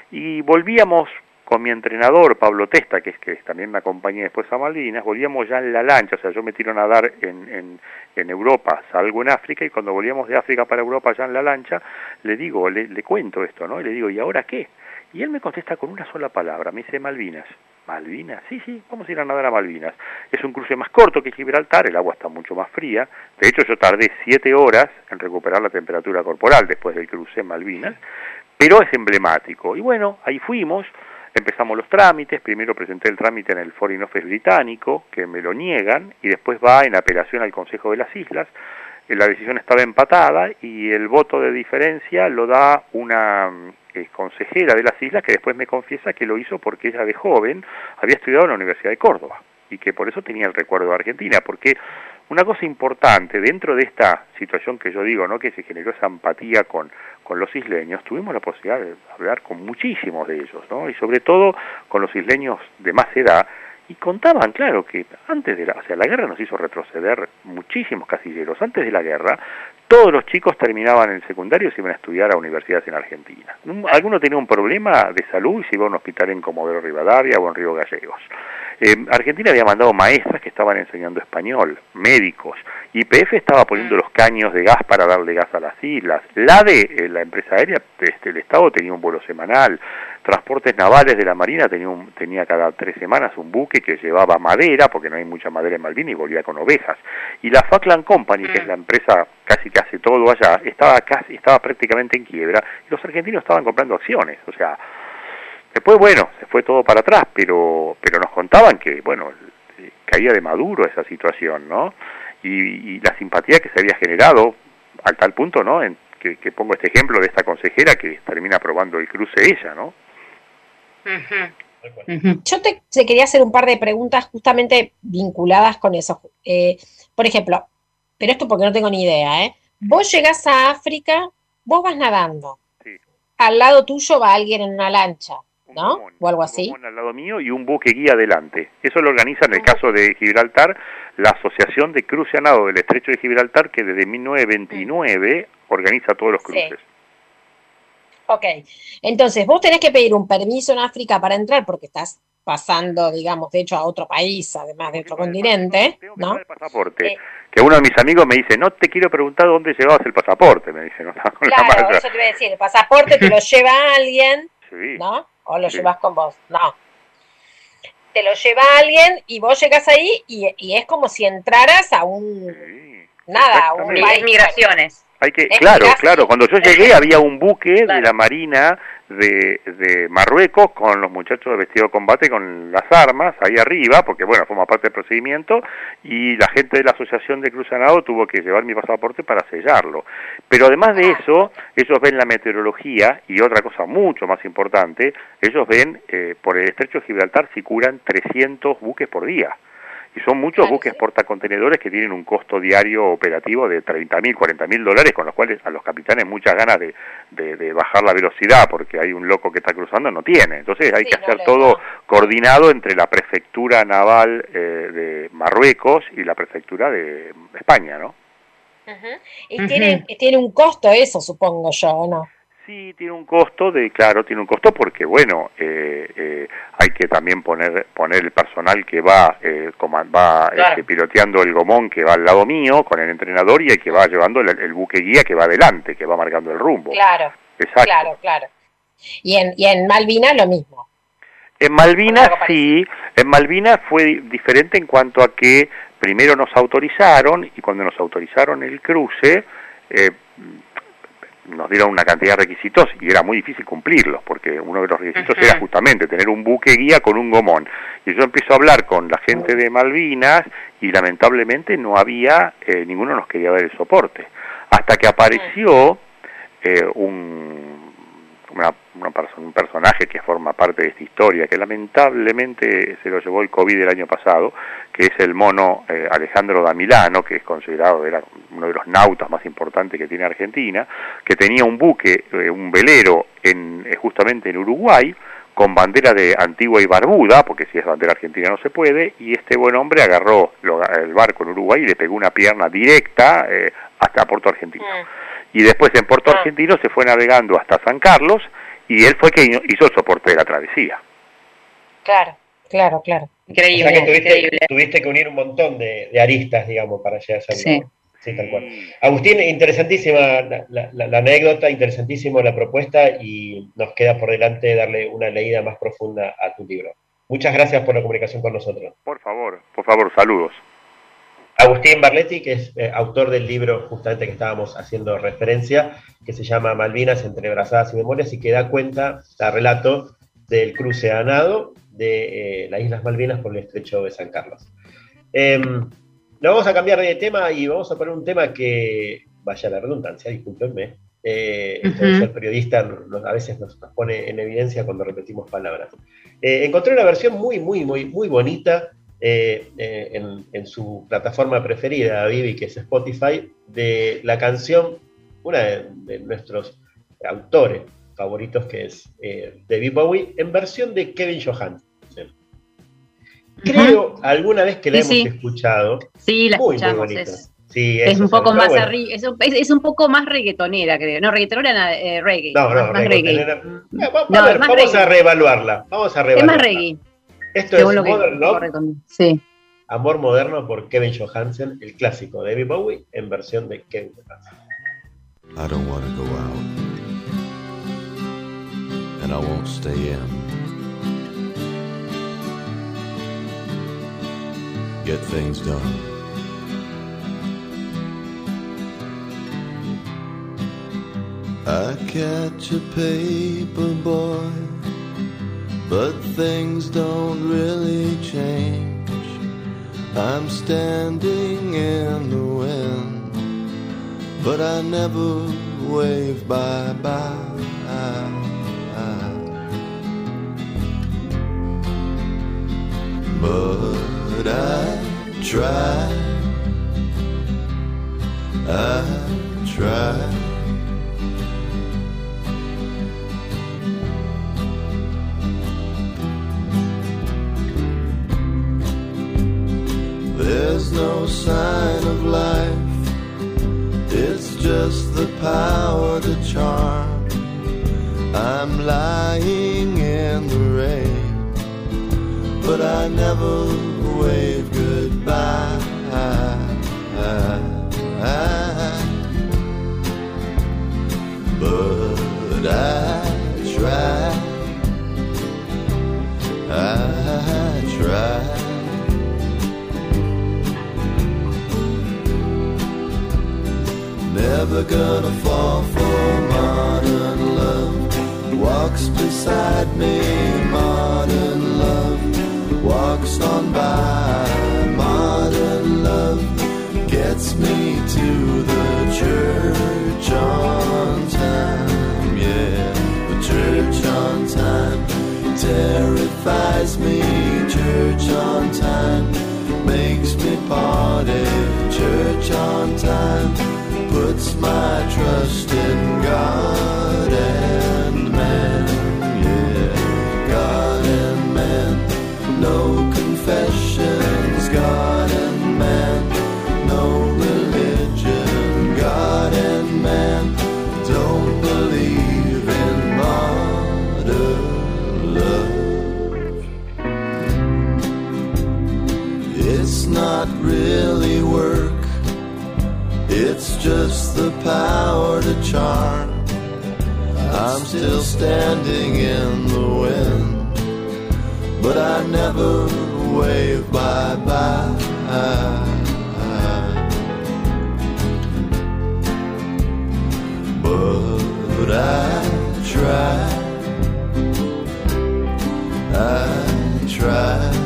Y volvíamos con mi entrenador Pablo Testa, que es que también me acompañé después a Malvinas, volvíamos ya en la lancha, o sea, yo me tiro a nadar en, en, en Europa, salgo en África y cuando volvíamos de África para Europa ya en la lancha, le digo, le, le cuento esto, ¿no? Y le digo, ¿y ahora qué? Y él me contesta con una sola palabra, me dice Malvinas. Malvinas, sí, sí, vamos a ir a nadar a Malvinas. Es un cruce más corto que Gibraltar, el agua está mucho más fría. De hecho, yo tardé siete horas en recuperar la temperatura corporal después del cruce en Malvinas, pero es emblemático. Y bueno, ahí fuimos, empezamos los trámites, primero presenté el trámite en el Foreign Office británico, que me lo niegan, y después va en apelación al Consejo de las Islas. Eh, La decisión estaba empatada y el voto de diferencia lo da una eh, consejera de las islas que después me confiesa que lo hizo porque ella de joven había estudiado en la Universidad de Córdoba y que por eso tenía el recuerdo de Argentina, porque una cosa importante dentro de esta situación que yo digo, ¿no? que se generó esa empatía con, con los isleños, tuvimos la posibilidad de hablar con muchísimos de ellos, ¿no? y sobre todo con los isleños de más edad, y contaban, claro, que antes de la, o sea, la guerra nos hizo retroceder muchísimos casilleros. Antes de la guerra, todos los chicos terminaban el secundario y se iban a estudiar a universidades en Argentina. Un- Alguno tenía un problema de salud y se iba a un hospital en Comodoro Rivadavia o en Río Gallegos. Eh, Argentina había mandado maestras que estaban enseñando español, médicos. YPF estaba poniendo los caños de gas para darle gas a las islas. La de eh, la empresa aérea, este, el Estado tenía un vuelo semanal. Transportes navales de la Marina tenía, un- tenía cada tres semanas un buque que llevaba madera, porque no hay mucha madera en Malvinas y volvía con ovejas. Y la Falkland Company, que es la empresa casi que hace todo allá, estaba casi, estaba prácticamente en quiebra y los argentinos estaban comprando acciones. O sea, Después, bueno, se fue todo para atrás, pero, pero nos contaban que, bueno, eh, caía de maduro esa situación, ¿no? Y, y la simpatía que se había generado, al tal punto, ¿no? En, que, que pongo este ejemplo de esta consejera que termina aprobando el cruce ella, ¿no? Yo te, te quería hacer un par de preguntas justamente vinculadas con eso. Eh, por ejemplo, pero esto porque no tengo ni idea, ¿eh? Vos llegás a África, vos vas nadando. Al lado tuyo va alguien en una lancha, ¿no? O algo así. Un al lado mío y un buque guía adelante. Eso lo organiza en el caso de Gibraltar la Asociación de Cruce a Nado del Estrecho de Gibraltar que desde 1929 organiza todos los Sí. cruces. Ok. Entonces, vos tenés que pedir un permiso en África para entrar porque estás pasando, digamos, de hecho a otro país, además de otro continente, ¿no? pasaporte. Que uno de mis amigos me dice, no te quiero preguntar dónde llevabas el pasaporte, me dice, no Claro, eso te iba a decir, el pasaporte te lo lleva alguien, Sí. ¿no? O lo Sí. llevas con vos, no. Te lo lleva alguien y vos llegas ahí y, y es como si entraras a un, nada, a un país. migraciones. Hay que, Es claro, claro, cuando yo llegué había un buque de la Marina de, de Marruecos con los muchachos de vestido de combate con las armas ahí arriba, porque bueno, forma parte del procedimiento, y la gente de la Asociación de Cruzanado tuvo que llevar mi pasaporte para sellarlo. Pero además de eso, ellos ven la meteorología y otra cosa mucho más importante, ellos ven eh, por el estrecho de Gibraltar si curan 300 buques por día. Y son muchos buques portacontenedores que tienen un costo diario operativo de 30 mil, 40 mil dólares, con los cuales a los capitanes muchas ganas de, de- de bajar la velocidad porque hay un loco que está cruzando, no tiene. Entonces hay que hacer todo coordinado entre la prefectura naval eh, de Marruecos y la prefectura de España, ¿no? Y tiene, tiene un costo eso, supongo yo, ¿o no? Sí, tiene un costo de, claro, tiene un costo porque, bueno, eh, eh, hay que también poner poner el personal que va eh, coman- va Claro. este, piloteando el gomón que va al lado mío con el entrenador y el que va llevando el, el buque guía que va adelante, que va marcando el rumbo. Claro, Exacto. claro, claro. Y en, y en Malvinas lo mismo. En Malvinas sí, en Malvinas fue di- diferente en cuanto a que primero nos autorizaron y cuando nos autorizaron el cruce eh, nos dieron una cantidad de requisitos y era muy difícil cumplirlos porque uno de los requisitos era justamente tener un buque guía con un gomón. Y yo empiezo a hablar con la gente de Malvinas y lamentablemente no había eh, ninguno nos quería dar el soporte. Hasta que apareció eh, un una- un personaje que forma parte de esta historia, que lamentablemente se lo llevó el COVID el año pasado, que es el mono eh, Alejandro da Milano, que es considerado era uno de los nautas más importantes que tiene Argentina, que tenía un buque, eh, un velero en, eh, justamente en Uruguay, con bandera de Antigua y Barbuda, porque si es bandera argentina no se puede, y este buen hombre agarró lo- el barco en Uruguay y le pegó una pierna directa eh, hasta Puerto Argentino. Y después en Puerto Argentino se fue navegando hasta San Carlos y él fue quien hizo el soporte de la travesía. Claro, claro, claro. Increíble, O sea que tuviste, increíble. tuviste que unir un montón de, de aristas, digamos, para llegar a Sí. Sí, tal cual. Agustín, interesantísima la, la- la- la anécdota, interesantísimo la propuesta y nos queda por delante darle una leída más profunda a tu libro. Muchas gracias por la comunicación con nosotros. Por favor, por favor, saludos. Agustín Barletti, que es eh, autor del libro justamente que estábamos haciendo referencia, que se llama Malvinas entre brazadas y memorias y que da cuenta, da relato del cruce a nado de eh, las Islas Malvinas por el estrecho de San Carlos. Nos vamos a cambiar de tema y vamos a poner un tema que, vaya la redundancia, discúlpenme, eh, Ujú. ser periodista nos- a veces nos, nos pone en evidencia cuando repetimos palabras. Eh, encontré una versión muy, muy, muy, muy bonita eh, eh, en, en su plataforma preferida, Vivi, que es Spotify, de la canción, una de, de nuestros autores favoritos, que es eh, David Bowie, en versión de Kevin Johansen. Creo alguna vez que la Sí, hemos sí. escuchado. Sí, la muy, escuchamos. bonita. es, Sí, es un poco más bueno. es, un- es- es un poco más reggaetonera, creo. No, reggaetonera, eh, reggae. No, no, más reggae, Eh, va- No, a ver, vamos reggae. a reevaluarla. Vamos a Es reevaluarla. más reggae. Esto según es lo que Modern Love. Sí. Amor Moderno por Kevin Johansen, el clásico de David Bowie en versión de Kevin Johansen. I don't want to go out, and I won't stay in. Get things done. I catch a paper boy, but things don't really change. I'm standing in the wind but I never wave bye bye. But I try, I try. There's no sign of life. It's just the power to charm. I'm lying in the rain, but I never wave goodbye. But I try, I try. Never gonna fall for modern love. Walks beside me, modern love. Walks on by, modern love. Gets me to the church on time. Yeah, the church on time. Terrifies me, church on time. Makes me party, church on time puts my trust in God and man. Yeah, God and man. No confessions, just the power to charm. I'm still standing in the wind, but I never wave bye bye. But I try, I try.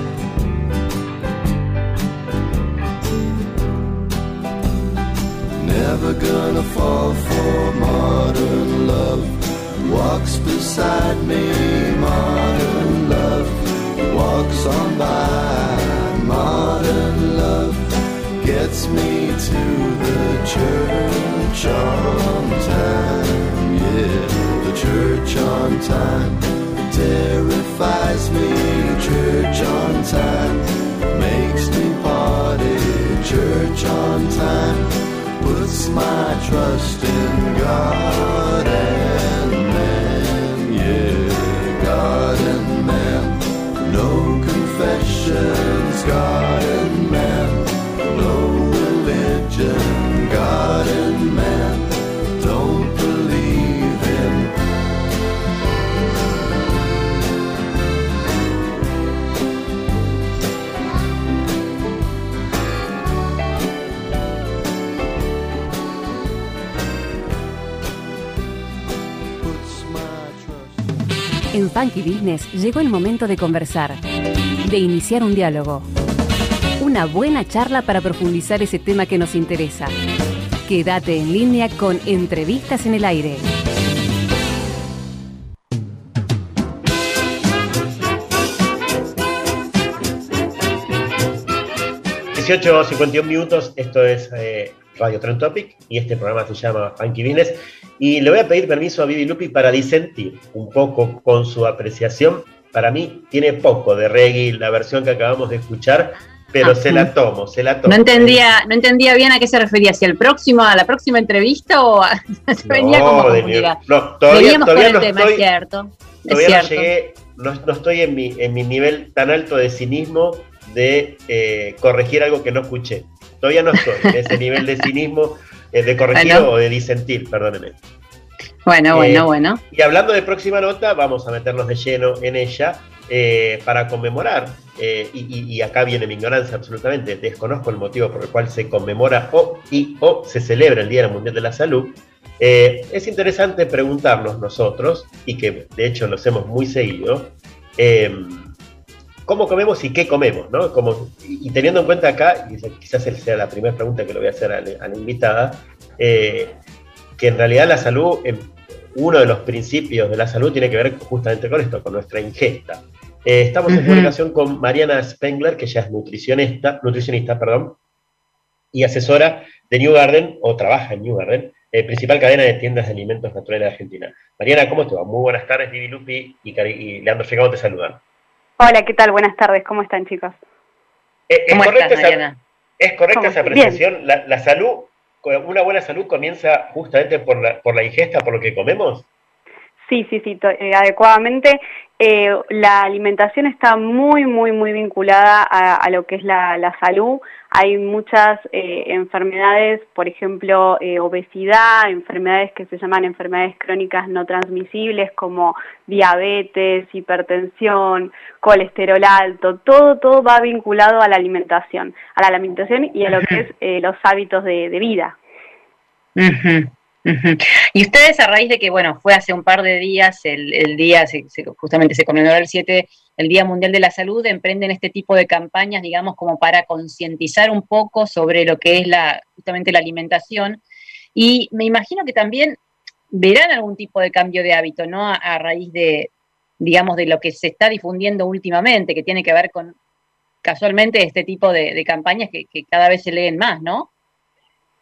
Never gonna fall for modern love. Walks beside me, modern love. Walks on by, modern love. Gets me to the church on time. Yeah, the church on time. Terrifies me, church on time. Makes me party, church on time puts my trust in God En Funky Business llegó el momento de conversar, de iniciar un diálogo. Una buena charla para profundizar ese tema que nos interesa. Quédate en línea con Entrevistas en el Aire. ...18.51 minutos, esto es eh, Radio Trend Topic y este programa se llama Funky Business. Y le voy a pedir permiso a Vivi Lupi para disentir un poco con su apreciación. Para mí tiene poco de reggae la versión que acabamos de escuchar, pero se la tomo, se la tomo. No entendía, no entendía bien a qué se refería, si el próximo, a la próxima entrevista o a, venía como no, todavía, todavía no estoy, cierto. Todavía no llegué, no, estoy en mi, en mi nivel tan alto de cinismo de eh, corregir algo que no escuché. Todavía no estoy en ese nivel de cinismo, eh, de corregir o de disentir, perdóneme. Bueno, bueno, eh, bueno. Y hablando de próxima nota, vamos a meternos de lleno en ella eh, para conmemorar, y, acá viene mi ignorancia absolutamente, desconozco el motivo por el cual se conmemora o, y, o se celebra el Día Mundial de la Salud. es interesante preguntarnos nosotros, y que de hecho lo hacemos muy seguido, cómo comemos y qué comemos, ¿no? Como, y teniendo en cuenta acá, y quizás sea la primera pregunta que le voy a hacer a, la, invitada, eh, que en realidad la salud, uno de los principios de la salud tiene que ver justamente con esto, con nuestra ingesta. Eh, estamos en comunicación con Mariana Spengler, que ya es nutricionista, nutricionista perdón, y asesora de New Garden, o trabaja en New Garden, eh, principal cadena de tiendas de alimentos naturales de Argentina. Mariana, ¿cómo te va? Muy buenas tardes, Vivi Lupi y, y Leandro Fregado te saludan. Hola, ¿qué tal? Buenas tardes, ¿cómo están chicos? Eh, ¿Es, correcta esa, ¿Es correcta esa apreciación? La, salud, una buena salud comienza justamente por la, por la ingesta, por lo que comemos? Sí, sí, sí, eh, adecuadamente. Eh, la alimentación está muy, muy, muy vinculada a, lo que es la, la salud, hay muchas eh, enfermedades, por ejemplo, eh, obesidad, enfermedades que se llaman enfermedades crónicas no transmisibles como diabetes, hipertensión, colesterol alto, todo, todo va vinculado a la alimentación, a la alimentación y a lo que es eh, los hábitos de, vida. Y ustedes a raíz de que, bueno, fue hace un par de días, el, día, justamente se conmemoró el 7, el Día Mundial de la Salud, emprenden este tipo de campañas, digamos, como para concientizar un poco sobre lo que es la, justamente la alimentación. Y me imagino que también verán algún tipo de cambio de hábito, ¿no? A, raíz de, digamos, de lo que se está difundiendo últimamente, que tiene que ver con casualmente este tipo de, campañas que, que cada vez se leen más, ¿no?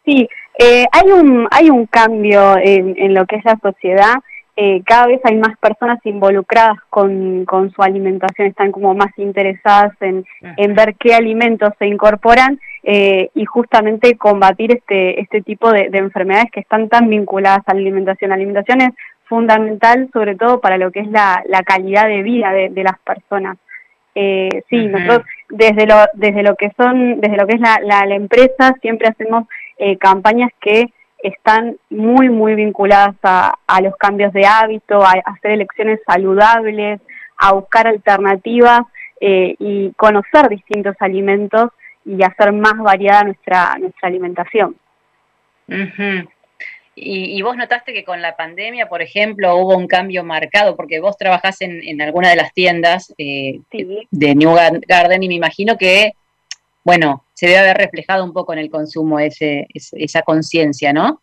Sí, eh, hay, un, hay un cambio en, en lo que es la sociedad. Eh, cada vez hay más personas involucradas con, con su alimentación, están como más interesadas en, en ver qué alimentos se incorporan eh, y justamente combatir este, este tipo de, enfermedades que están tan vinculadas a la alimentación. La alimentación es fundamental sobre todo para lo que es la, la calidad de vida de, de las personas. Eh, sí, nosotros desde lo, desde lo que son, desde lo que es la, la, la empresa siempre hacemos eh, campañas que están muy, muy vinculadas a, los cambios de hábito, a, hacer elecciones saludables, a buscar alternativas eh, y conocer distintos alimentos y hacer más variada nuestra, nuestra alimentación. y, vos notaste que con la pandemia, por ejemplo, hubo un cambio marcado, porque vos trabajás en, en alguna de las tiendas eh, de New Garden y me imagino que bueno, se debe haber reflejado un poco en el consumo ese, esa conciencia, ¿no?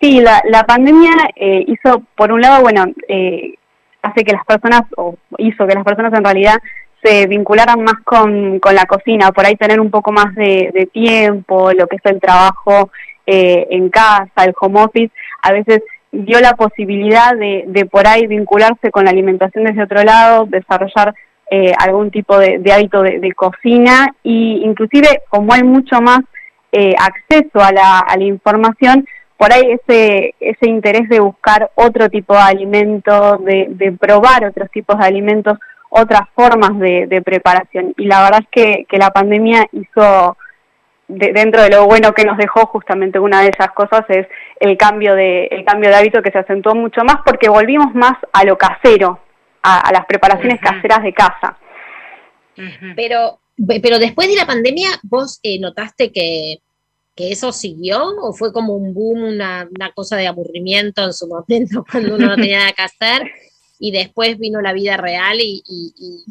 Sí, la, la pandemia eh, hizo, por un lado, bueno, eh, hace que las personas, o hizo que las personas en realidad se vincularan más con, con la cocina, por ahí tener un poco más de, tiempo, lo que es el trabajo eh, en casa, el home office, a veces dio la posibilidad de, de por ahí vincularse con la alimentación desde otro lado, desarrollar eh, algún tipo de, hábito de, cocina y inclusive como hay mucho más eh, acceso a la, a la información, por ahí ese, ese interés de buscar otro tipo de alimentos, de, de probar otros tipos de alimentos, otras formas de, de preparación. Y la verdad es que, que la pandemia hizo, dentro de lo bueno que nos dejó, justamente una de esas cosas es el cambio de, el cambio de hábito que se acentuó mucho más porque volvimos más a lo casero, a, las preparaciones caseras de casa. Pero, pero después de la pandemia, ¿vos eh, notaste que, eso siguió o fue como un boom, una, cosa de aburrimiento en su momento cuando uno no tenía nada que hacer? y después vino la vida real y, y- y-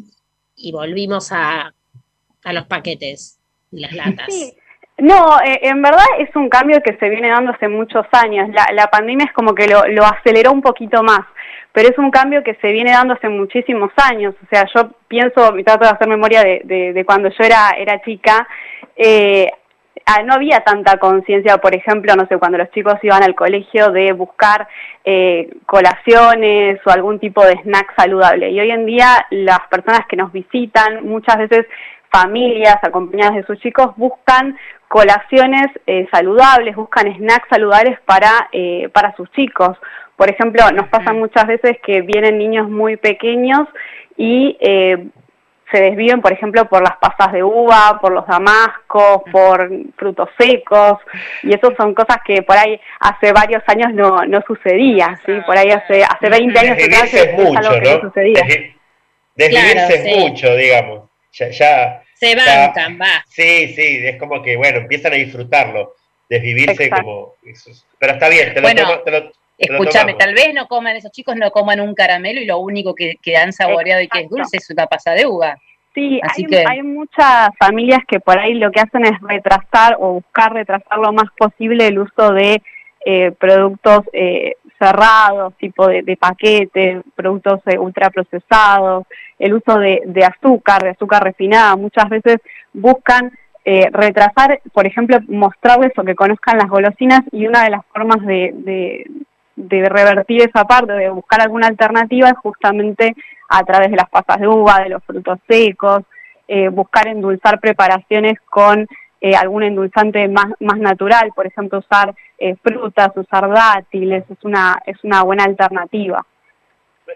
y volvimos a, a los paquetes y las latas. Sí. No, eh, en verdad es un cambio que se viene dando hace muchos años. La, la pandemia es como que lo, lo aceleró un poquito más, pero es un cambio que se viene dando hace muchísimos años. O sea, yo pienso, y trato de hacer memoria de, de- de cuando yo era, era chica, eh, ah, no había tanta conciencia, por ejemplo, no sé, cuando los chicos iban al colegio de buscar eh, colaciones o algún tipo de snack saludable. Y hoy en día las personas que nos visitan, muchas veces familias acompañadas de sus chicos, buscan colaciones eh, saludables, buscan snacks saludables para, eh, para sus chicos. Por ejemplo, nos pasa muchas veces que vienen niños muy pequeños y eh, se desvían, por ejemplo, por las pasas de uva, por los damascos, por frutos secos, y eso son cosas que por ahí hace varios años no, no sucedía, ¿sí? Por ahí hace, hace 20 años atrás Desvivirse es algo mucho, que no ¿no? sucedía. Desvi- Desvivirse Claro, es sí. mucho, digamos. Ya, ya, Se bancan, va. Sí, sí, es como que, bueno, empiezan a disfrutarlo. Desvivirse Exacto. como... Pero está bien, te lo Bueno, tomo- te lo Escúchame, tal vez no coman, esos chicos no coman un caramelo y lo único que, que han saboreado y que es dulce es una pasa de uva. Sí, Así hay, que- hay muchas familias que por ahí lo que hacen es retrasar o buscar retrasar lo más posible el uso de eh, productos eh, cerrados, tipo de, de paquete, productos eh, ultraprocesados, el uso de, de azúcar, de azúcar refinada. Muchas veces buscan eh, retrasar, por ejemplo, mostrarles o que conozcan las golosinas y una de las formas de, de, de revertir esa parte, de buscar alguna alternativa, es justamente a través de las pasas de uva, de los frutos secos, eh, buscar endulzar preparaciones con eh, algún endulzante más, más natural, por ejemplo, usar eh, frutas, usar dátiles, es una, es una buena alternativa.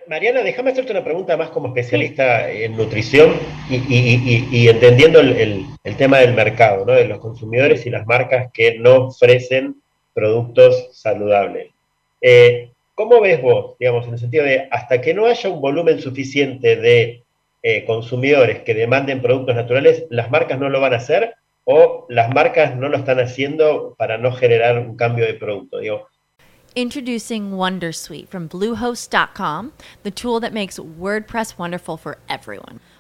Mariana, déjame hacerte una pregunta más como especialista en nutrición y, y- y- y entendiendo el, el- el tema del mercado, ¿no? de los consumidores y las marcas que no ofrecen productos saludables. Eh, ¿Cómo ves vos, digamos, en el sentido de hasta que no haya un volumen suficiente de eh, consumidores que demanden productos naturales, las marcas no lo van a hacer o las marcas no lo están haciendo para no generar un cambio de producto? Introducing Wondersuite from Bluehost.com, the tool that makes WordPress wonderful for everyone.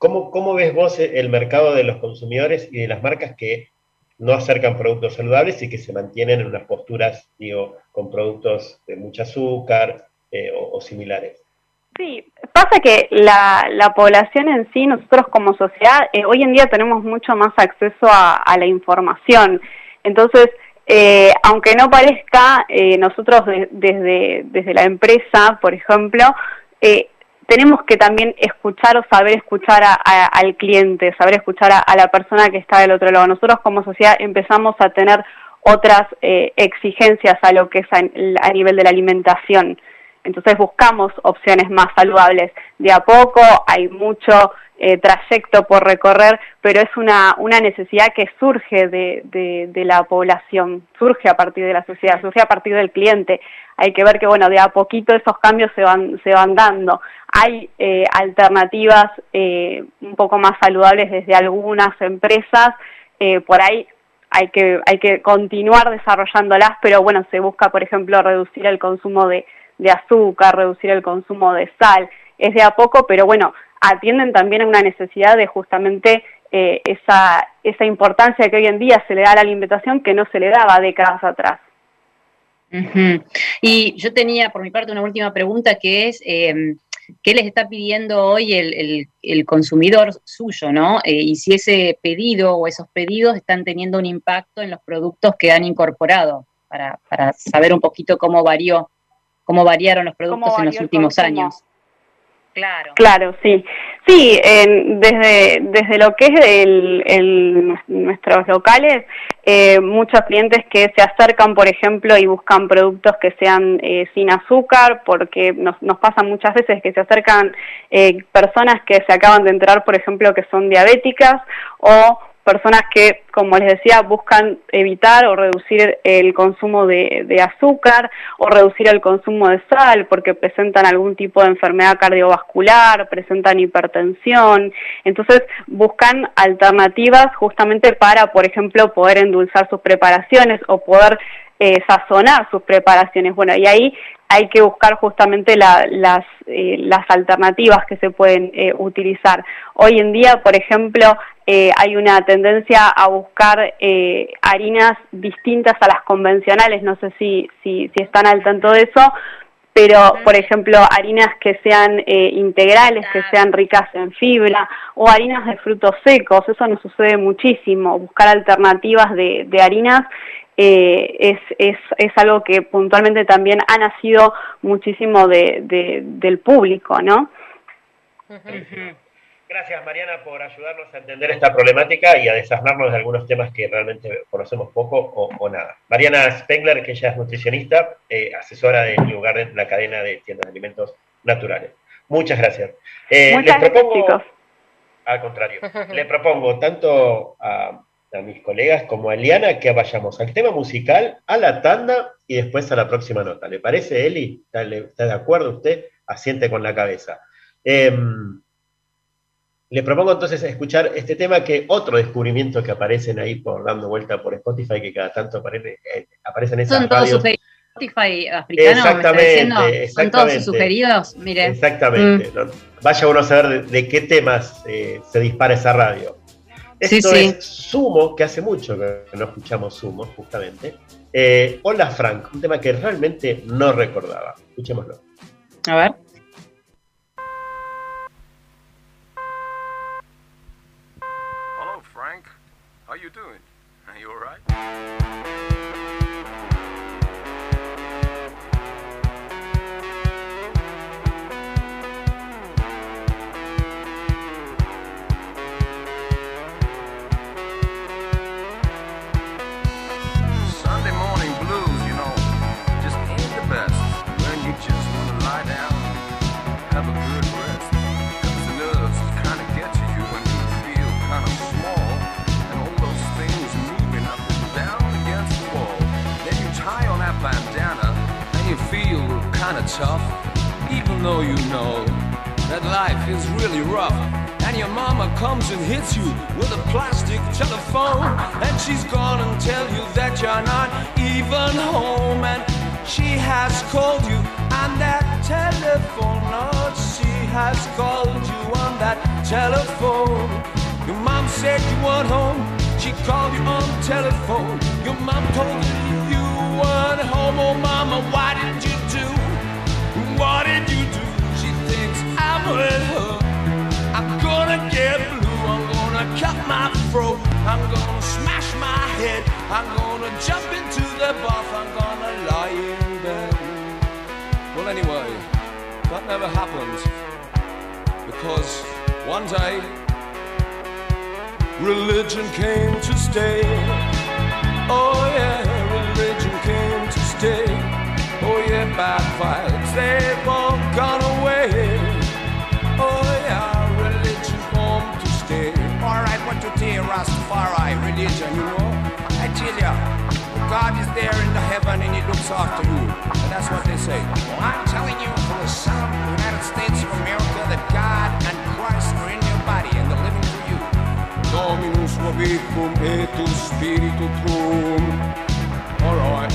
¿Cómo, ¿Cómo ves vos el mercado de los consumidores y de las marcas que no acercan productos saludables y que se mantienen en unas posturas, digo, con productos de mucho azúcar eh, o, similares? Sí, pasa que la, la población en sí, nosotros como sociedad, eh, hoy en día tenemos mucho más acceso a, la información. Entonces, eh, aunque no parezca, nosotros de- desde, desde la empresa, por ejemplo, tenemos que también escuchar o saber escuchar al cliente, saber escuchar a, la persona que está del otro lado. Nosotros como sociedad empezamos a tener otras eh, exigencias a lo que es a, nivel de la alimentación. Entonces buscamos opciones más saludables. De a poco hay mucho eh, trayecto por recorrer, pero es una, una necesidad que surge de, de, la población, surge a partir de la sociedad, surge a partir del cliente. Hay que ver que, bueno, de a poquito esos cambios se van, se van dando. Hay eh, alternativas eh, un poco más saludables desde algunas empresas, por ahí hay que, hay que continuar desarrollándolas, pero bueno, se busca, por ejemplo, reducir el consumo de, de azúcar, reducir el consumo de sal. Es de a poco, pero bueno, atienden también a una necesidad de justamente eh, esa, esa importancia que hoy en día se le da a la alimentación que no se le daba décadas atrás. Y yo tenía por mi parte una última pregunta que es, eh, ¿qué les está pidiendo hoy el, el, consumidor suyo, no? Eh, y si ese pedido o esos pedidos están teniendo un impacto en los productos que han incorporado, para, para saber un poquito cómo varió, cómo variaron los productos en los últimos años. Claro. Claro, sí. Sí, desde, desde lo que es el, nuestros locales, eh, muchos clientes que se acercan, por ejemplo, y buscan productos que sean eh, sin azúcar, porque nos, nos pasa muchas veces que se acercan eh, personas que se acaban de enterar, por ejemplo, que son diabéticas o personas que, como les decía, buscan evitar o reducir el consumo de, azúcar o reducir el consumo de sal porque presentan algún tipo de enfermedad cardiovascular, presentan hipertensión. Entonces buscan alternativas justamente para, por ejemplo, poder endulzar sus preparaciones o poder eh, sazonar sus preparaciones. Bueno, y ahí hay que buscar justamente las, eh, las alternativas que se pueden eh, utilizar. Hoy en día, por ejemplo, eh, hay una tendencia a buscar harinas distintas a las convencionales, no sé si, si, si están al tanto de eso, pero por ejemplo harinas que sean integrales, que sean ricas en fibra o harinas de frutos secos, eso nos sucede muchísimo, buscar alternativas de, de harinas eh, es, es, es, algo que puntualmente también ha nacido muchísimo de, del público, ¿no? Gracias Mariana por ayudarnos a entender esta problemática y a desarmarnos de algunos temas que realmente conocemos poco o, nada. Mariana Spengler, que ella es nutricionista, eh, asesora de lugar en la cadena de tiendas de alimentos naturales. Muchas gracias. Eh, Muchas les propongo, chicos. Al contrario, le propongo tanto a a mis colegas como a Eliana que vayamos al tema musical, a la tanda y después a la próxima nota. ¿Le parece, Eli? ¿Está, de acuerdo usted? Asiente con la cabeza. Em, le propongo entonces escuchar este tema que otro descubrimiento que aparecen ahí por dando vuelta por Spotify, que cada tanto aparece, eh, aparecen esas Son todos Spotify africano, exactamente, ¿Son todos sugeridos? Mire. Exactamente. Mm. Vaya uno a saber de, qué temas eh, se dispara esa radio. Esto es Sumo, que hace mucho que no escuchamos Sumo, justamente. Eh, Hola Frank, un tema que realmente no recordaba. Escuchémoslo. A ver. Hello Frank, how you doing? Are you alright? Though you know that life is really rough. And your mama comes and hits you with a plastic telephone, and she's gonna tell you that you're not even home. And she has called you on that telephone, Lord, she has called you on that telephone. Your mom said you weren't home, she called you on telephone. Your mom told you you weren't home, oh mama, why did you? What did you do? She thinks I'm with her. I'm gonna get blue. I'm gonna cut my throat. I'm gonna smash my head. I'm gonna jump into the bath. I'm gonna lie in bed. Well, anyway, that never happened. Because one day religion came to stay. Oh yeah, religion came to stay. Oh yeah, bad vibes, they've all gone away. Oh yeah, religion come to stay. Alright, what to tell you, Rastafari, religion, you know? I tell ya, God is there in the heaven and he looks after you. And that's what they say. I'm telling you from the the United States of America that God and Christ are in your body and they're living through you. Dominus vobiscum et spiritu tuum. Alright,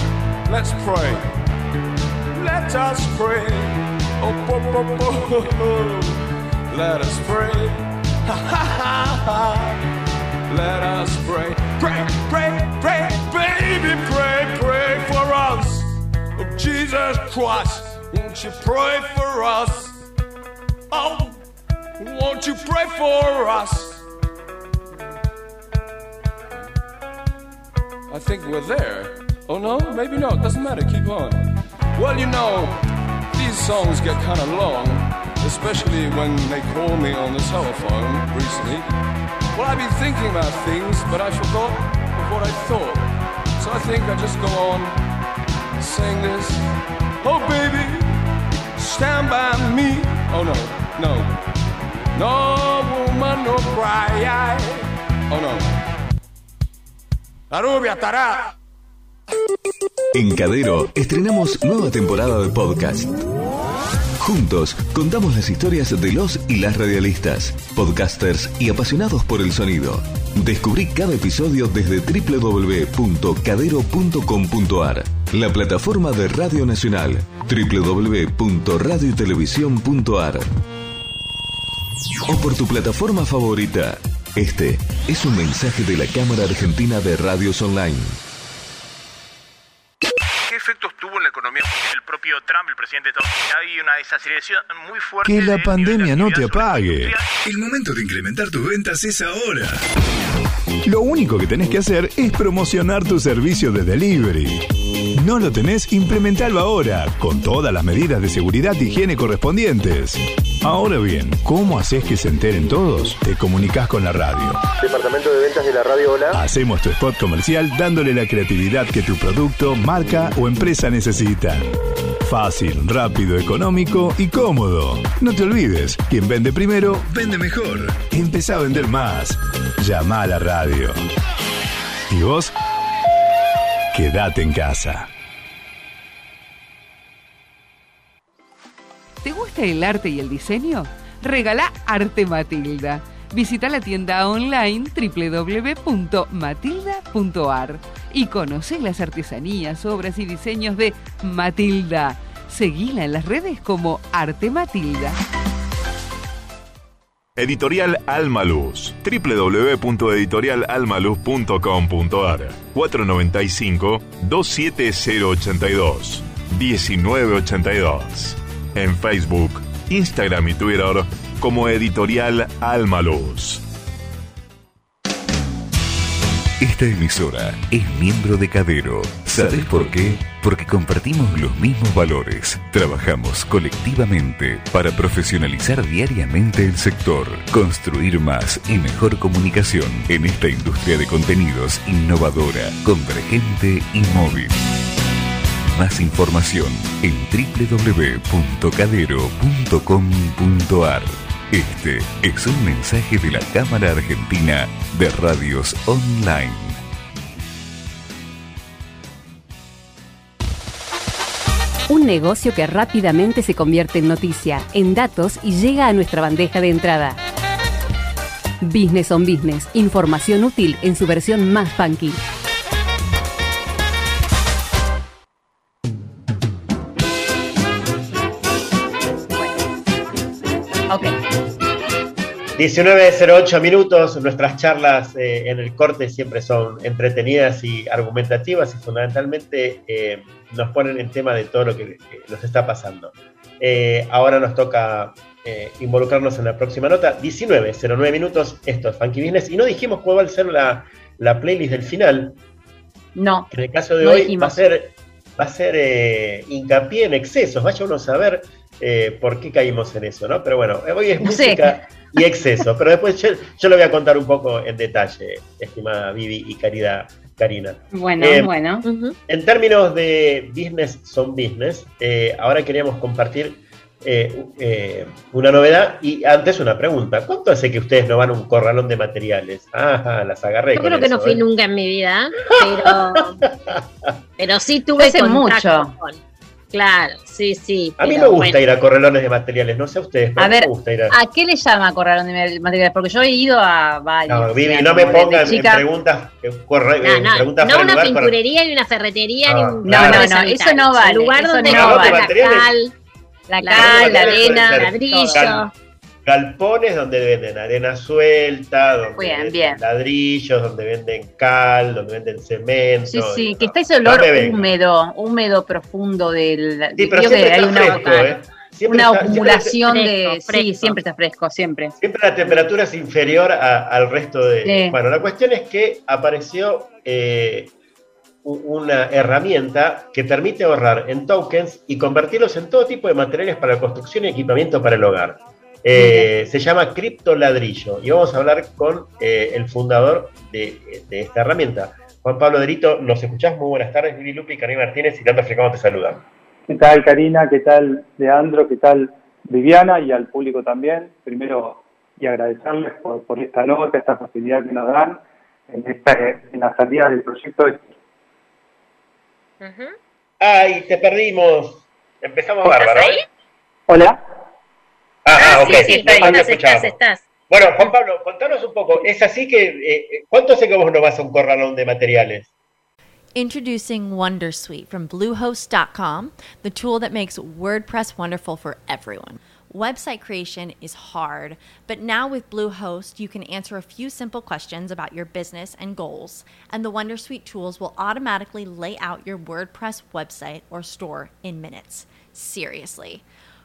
let's pray. Let us pray. Oh, po, po, po, po. Let us pray. Ha ha ha ha. Let us pray. Pray, pray, pray, baby, pray, pray for us. Oh, Jesus Christ, won't you pray for us? Oh, won't you pray for us? I think we're there. Oh no, maybe not. Doesn't matter. Keep on. Well, you know, these songs get kind of long, especially when they call me on the telephone recently. Well, I've been thinking about things, but I forgot of what I thought. So I think I just go on saying this. Oh, baby, stand by me. Oh no, no, no woman, no cry. Oh no. La rubia. En Cadero estrenamos nueva temporada de podcast. Juntos contamos las historias de los y las radialistas, podcasters y apasionados por el sonido. Descubrí cada episodio desde www.cadero.com.ar, la plataforma de Radio Nacional, www.radiotelevisión.ar o por tu plataforma favorita. Este es un mensaje de la Cámara Argentina de Radios Online. ¿Qué efectos tuvo en la economía el propio Trump, el presidente de Estados Unidos? Hay una desaceleración muy fuerte. Que la de- pandemia no te apague. El momento de incrementar tus ventas es ahora. Lo único que tenés que hacer es promocionar tu servicio de delivery. No lo tenés, implementalo ahora, con todas las medidas de seguridad y higiene correspondientes. Ahora bien, ¿cómo haces que se enteren todos? Te comunicas con la radio. Departamento de ventas de la radio Hola. Hacemos tu spot comercial dándole la creatividad que tu producto, marca o empresa necesita. Fácil, rápido, económico y cómodo. No te olvides, quien vende primero, vende mejor. Empezá a vender más. Llama a la radio. ¿Y vos? Quédate en casa. ¿Te gusta el arte y el diseño? Regala Arte Matilda. Visita la tienda online www.matilda.ar y conoce las artesanías, obras y diseños de Matilda. Seguila en las redes como Arte Matilda. Editorial Almaluz. www.editorialalmaluz.com.ar 495 27082 1982. En Facebook, Instagram y Twitter como Editorial Almaluz. Esta emisora es miembro de Cadero. ¿Sabes por qué? Porque compartimos los mismos valores. Trabajamos colectivamente para profesionalizar diariamente el sector, construir más y mejor comunicación en esta industria de contenidos innovadora, convergente y móvil. Más información en www.cadero.com.ar. Este es un mensaje de la Cámara Argentina de Radios Online. Un negocio que rápidamente se convierte en noticia, en datos y llega a nuestra bandeja de entrada. Business on Business, información útil en su versión más funky. 19.08 minutos, nuestras charlas eh, en el corte siempre son entretenidas y argumentativas y fundamentalmente eh, nos ponen en tema de todo lo que, que nos está pasando. Eh, ahora nos toca eh, involucrarnos en la próxima nota. 19.09 minutos, esto es Funky Business y no dijimos cuál va a ser la, la playlist del final. No. En el caso de no hoy dijimos. va a ser, va a ser eh, hincapié en excesos. Vaya uno a saber eh, por qué caímos en eso, ¿no? Pero bueno, hoy es música y exceso, pero después yo, yo, lo voy a contar un poco en detalle, estimada Vivi y querida Karina. Bueno, Eh, bueno. En términos de business son business, eh, ahora queríamos compartir eh, eh, una novedad y antes una pregunta. ¿Cuánto hace que ustedes no van a un corralón de materiales? Ajá, las agarré. Yo con creo que no fui ¿eh? nunca en mi vida, pero, pero sí tuve contacto mucho. con- Claro, sí, sí. A mí me gusta bueno. ir a corralones de materiales, no sé a ustedes, pero A ver, me gusta ir a... ¿a qué le llama corralón de materiales? Porque yo he ido a varios. No, Vivi, no me pongan en preguntas, corre- No, eh, no, preguntas no de una pinturería y una ferretería ni Ah, un No, no, no, eso no vale, El lugar eso donde no está vale. la cal, La la cal, la pueden arena. ladrillo. Galpones donde venden arena suelta, donde Bien, venden bien. ladrillos, donde venden cal, donde venden cemento. Sí, sí, que está ese olor No húmedo, húmedo profundo del. Sí, pero siempre que hay está una, fresco, ¿eh? Siempre una está- siempre acumulación está- de. Fresco, Sí, siempre está fresco, siempre. Siempre la temperatura es inferior a- al resto de... Sí. Bueno, la cuestión es que apareció eh, una herramienta que permite ahorrar en tokens y convertirlos en todo tipo de materiales para construcción y equipamiento para el hogar. Eh, se llama Cripto Ladrillo y vamos a hablar con eh, el fundador de, de esta herramienta. Juan Pablo Derito, ¿nos escuchás? Muy buenas tardes, Vivi Lupi, Karim Martínez y Leandro Africano te saludan. ¿Qué tal Karina? ¿Qué tal Leandro? ¿Qué tal Viviana? Y al público también. Primero, y agradecerles por, por esta nota, esta facilidad que nos dan en, esta, en la salida del proyecto. ¡Ay, te perdimos! Empezamos ¿Estás bárbaro. ¿eh? Hola. Ah, ah, ok. Sí, sí, Ahí te estás, estás, estás. Bueno, Juan Pablo, contanos un poco. ¿Es así que eh, cuánto hace que vos no vas a un corralón de materiales? Introducing Wondersuite from Bluehost.com, the tool that makes WordPress wonderful for everyone. Website creation is hard, but now with Bluehost, you can answer a few simple questions about your business and goals, and the Wondersuite tools will automatically lay out your WordPress website or store in minutes. Seriously.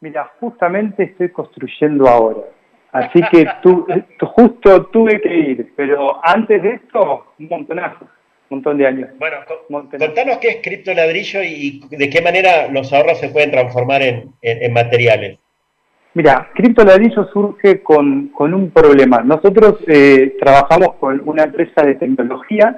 Mira, justamente estoy construyendo ahora. Así que tú, justo tuve que ir, pero antes de esto, un montonazo, un montón de años. Bueno, Contanos qué es cripto ladrillo y de qué manera los ahorros se pueden transformar en, en- en materiales. Mira, Cripto Ladrillo surge con, con un problema. Nosotros eh, trabajamos con una empresa de tecnología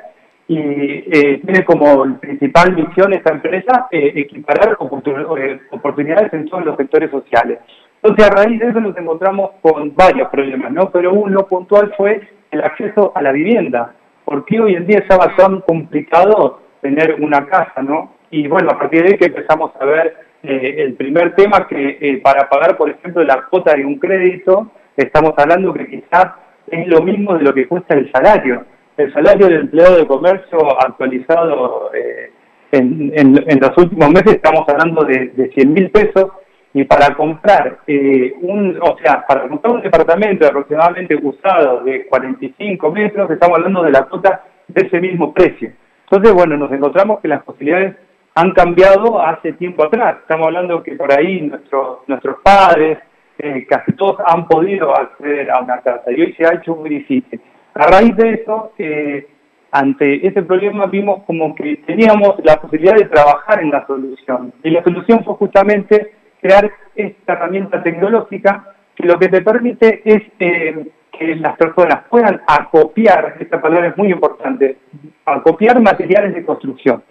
y eh, tiene como principal misión esta empresa eh, equiparar oportun- eh, oportunidades en todos los sectores sociales. Entonces, a raíz de eso nos encontramos con varios problemas, ¿no? Pero uno puntual fue el acceso a la vivienda. porque hoy en día estaba tan complicado tener una casa, ¿no? Y bueno, a partir de ahí que empezamos a ver eh, el primer tema que eh, para pagar, por ejemplo, la cuota de un crédito, estamos hablando que quizás es lo mismo de lo que cuesta el salario. El salario del empleado de comercio actualizado eh, en, en- los últimos meses estamos hablando de, de 100 mil pesos Y para comprar eh, un, o sea, para comprar un departamento aproximadamente usado de 45 metros, estamos hablando de la cuota de ese mismo precio. Entonces, bueno, nos encontramos que las posibilidades han cambiado hace tiempo atrás. Estamos hablando que por ahí nuestros nuestros padres, eh, casi todos han podido acceder a una casa y hoy se ha hecho muy difícil. A raíz de eso, eh, ante ese problema vimos como que teníamos la posibilidad de trabajar en la solución. Y la solución fue justamente crear esta herramienta tecnológica que lo que te permite es eh, que las personas puedan acopiar, esta palabra es muy importante, acopiar materiales de construcción.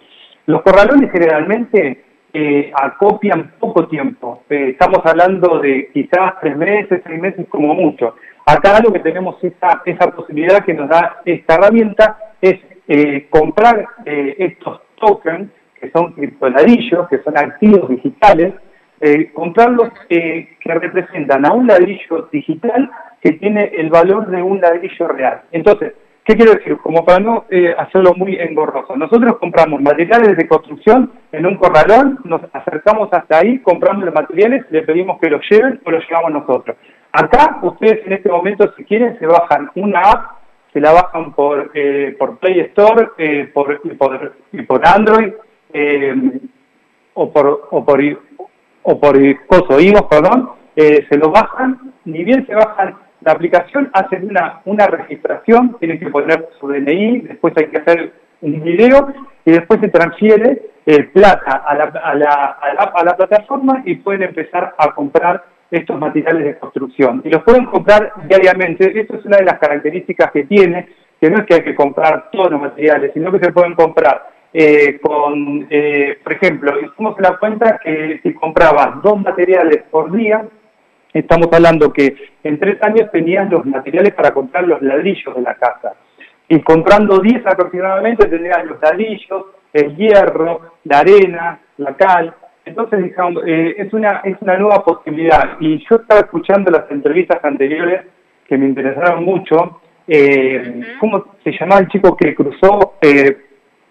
Los corralones generalmente eh, acopian poco tiempo, estamos hablando de quizás tres meses, seis meses como mucho. Acá lo que tenemos esa, esa posibilidad que nos da esta herramienta es eh, comprar eh, estos tokens, que son criptoladrillos, que son activos digitales, eh, comprarlos que representan a un ladrillo digital que tiene el valor de un ladrillo real. Entonces, ¿qué quiero decir? Como para no hacerlo muy engorroso, nosotros compramos materiales de construcción en un corralón, nos acercamos hasta ahí, compramos los materiales, le pedimos que los lleven o los llevamos nosotros. Acá ustedes en este momento, si quieren, se bajan una app se la bajan por, eh, por Play Store, eh, por, por, por Android, eh, o por, o por, o por coso, IVOS, perdón, eh, se lo bajan, ni bien se bajan la aplicación, hacen una, una registración, tienen que poner su DNI, después hay que hacer un video y después se transfiere plata a la, a, la, a, la, a la plataforma y pueden empezar a comprar estos materiales de construcción. Y los pueden comprar diariamente. Esto es una de las características que tiene, que no es que hay que comprar todos los materiales, sino que se pueden comprar eh, con, eh, por ejemplo, hicimos la cuenta que si comprabas dos materiales por día, estamos hablando que en tres años tenías los materiales para comprar los ladrillos de la casa. Y comprando 10 aproximadamente tendrías los ladrillos, el hierro, la arena, la cal, entonces, eh, es, una, es una nueva posibilidad. Y yo estaba escuchando las entrevistas anteriores que me interesaron mucho. Eh, ¿Cómo se llamaba el chico que cruzó eh,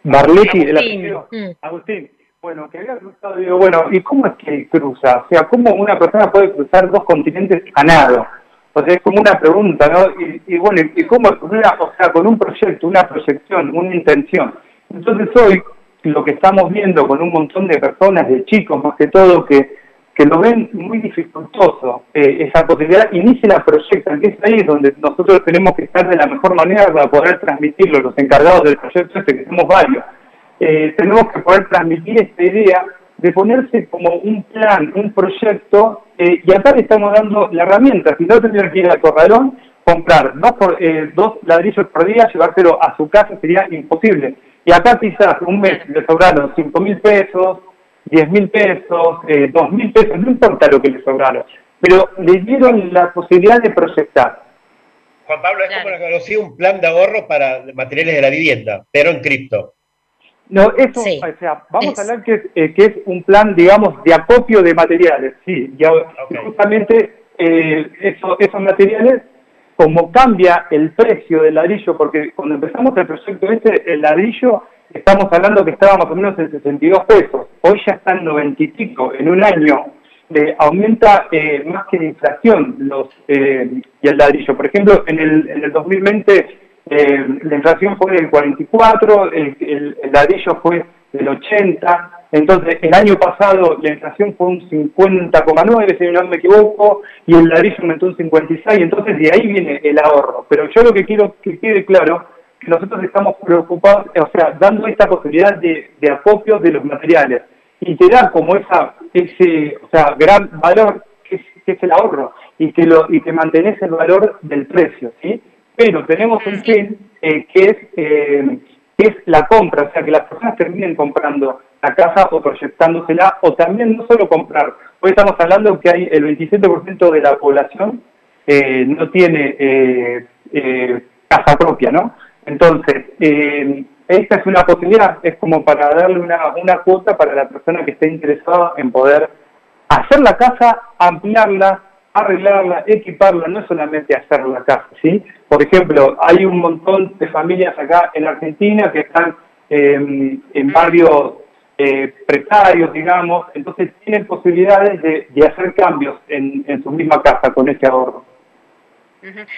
Barletti? Agustín. El mm. Agustín. Bueno, que había cruzado, digo, bueno, ¿y cómo es que cruza? O sea, ¿cómo una persona puede cruzar dos continentes a nado? O sea, es como una pregunta, ¿no? Y, y bueno, ¿y cómo? o sea, con un proyecto, una proyección, una intención. Entonces hoy lo que estamos viendo con un montón de personas, de chicos más que todo, que, que lo ven muy dificultoso, eh, esa posibilidad, y ni se la proyectan, que es ahí donde nosotros tenemos que estar de la mejor manera para poder transmitirlo, los encargados del proyecto este, que somos varios. Eh, tenemos que poder transmitir esta idea de ponerse como un plan, un proyecto, eh, y acá le estamos dando la herramienta, si no tendría que ir al corralón, comprar dos, por, dos ladrillos por día, llevárselo a su casa sería imposible y acá quizás un mes le sobraron 5 mil pesos, 10 mil pesos, eh, 2 mil pesos, no importa lo que le sobraron, pero le dieron la posibilidad de proyectar. Juan Pablo, es como conocí un plan de ahorro para materiales de la vivienda, pero en cripto. No, eso, o sea, vamos a hablar que es, eh, que es un plan, digamos, de acopio de materiales, sí, y justamente eh, eso, esos materiales como cambia el precio del ladrillo, porque cuando empezamos el proyecto este, el ladrillo, estamos hablando que estaba más o menos en 62 pesos, hoy ya está en 90 y pico, en un año eh, aumenta eh, más que la inflación los eh, y el ladrillo. Por ejemplo, en el, en el 2020 la inflación fue del 44, el, el, el ladrillo fue del 80, entonces, el año pasado la inflación fue un 50,9, si no me equivoco, y el ladrillo aumentó un 56, entonces de ahí viene el ahorro. Pero yo lo que quiero que quede claro, que nosotros estamos preocupados, o sea, dando esta posibilidad de, de acopio de los materiales, y te da como esa, ese, o sea, gran valor que es, que es el ahorro, y que, lo, y que mantenés el valor del precio, ¿sí? Pero tenemos un fin eh, que es... Eh, es la compra, o sea, que las personas terminen comprando la casa o proyectándosela, o también no solo comprar. Hoy estamos hablando que hay el 27% de la población eh, no tiene eh, eh, casa propia, ¿no? Entonces, esta es una posibilidad, es como para darle una, una cuota para la persona que esté interesada en poder hacer la casa, ampliarla, arreglarla, equiparla, no solamente hacer la casa, ¿sí? Por ejemplo, hay un montón de familias acá en Argentina que están en barrios eh, precarios, digamos, entonces tienen posibilidades de, de hacer cambios en, en su misma casa con ese ahorro.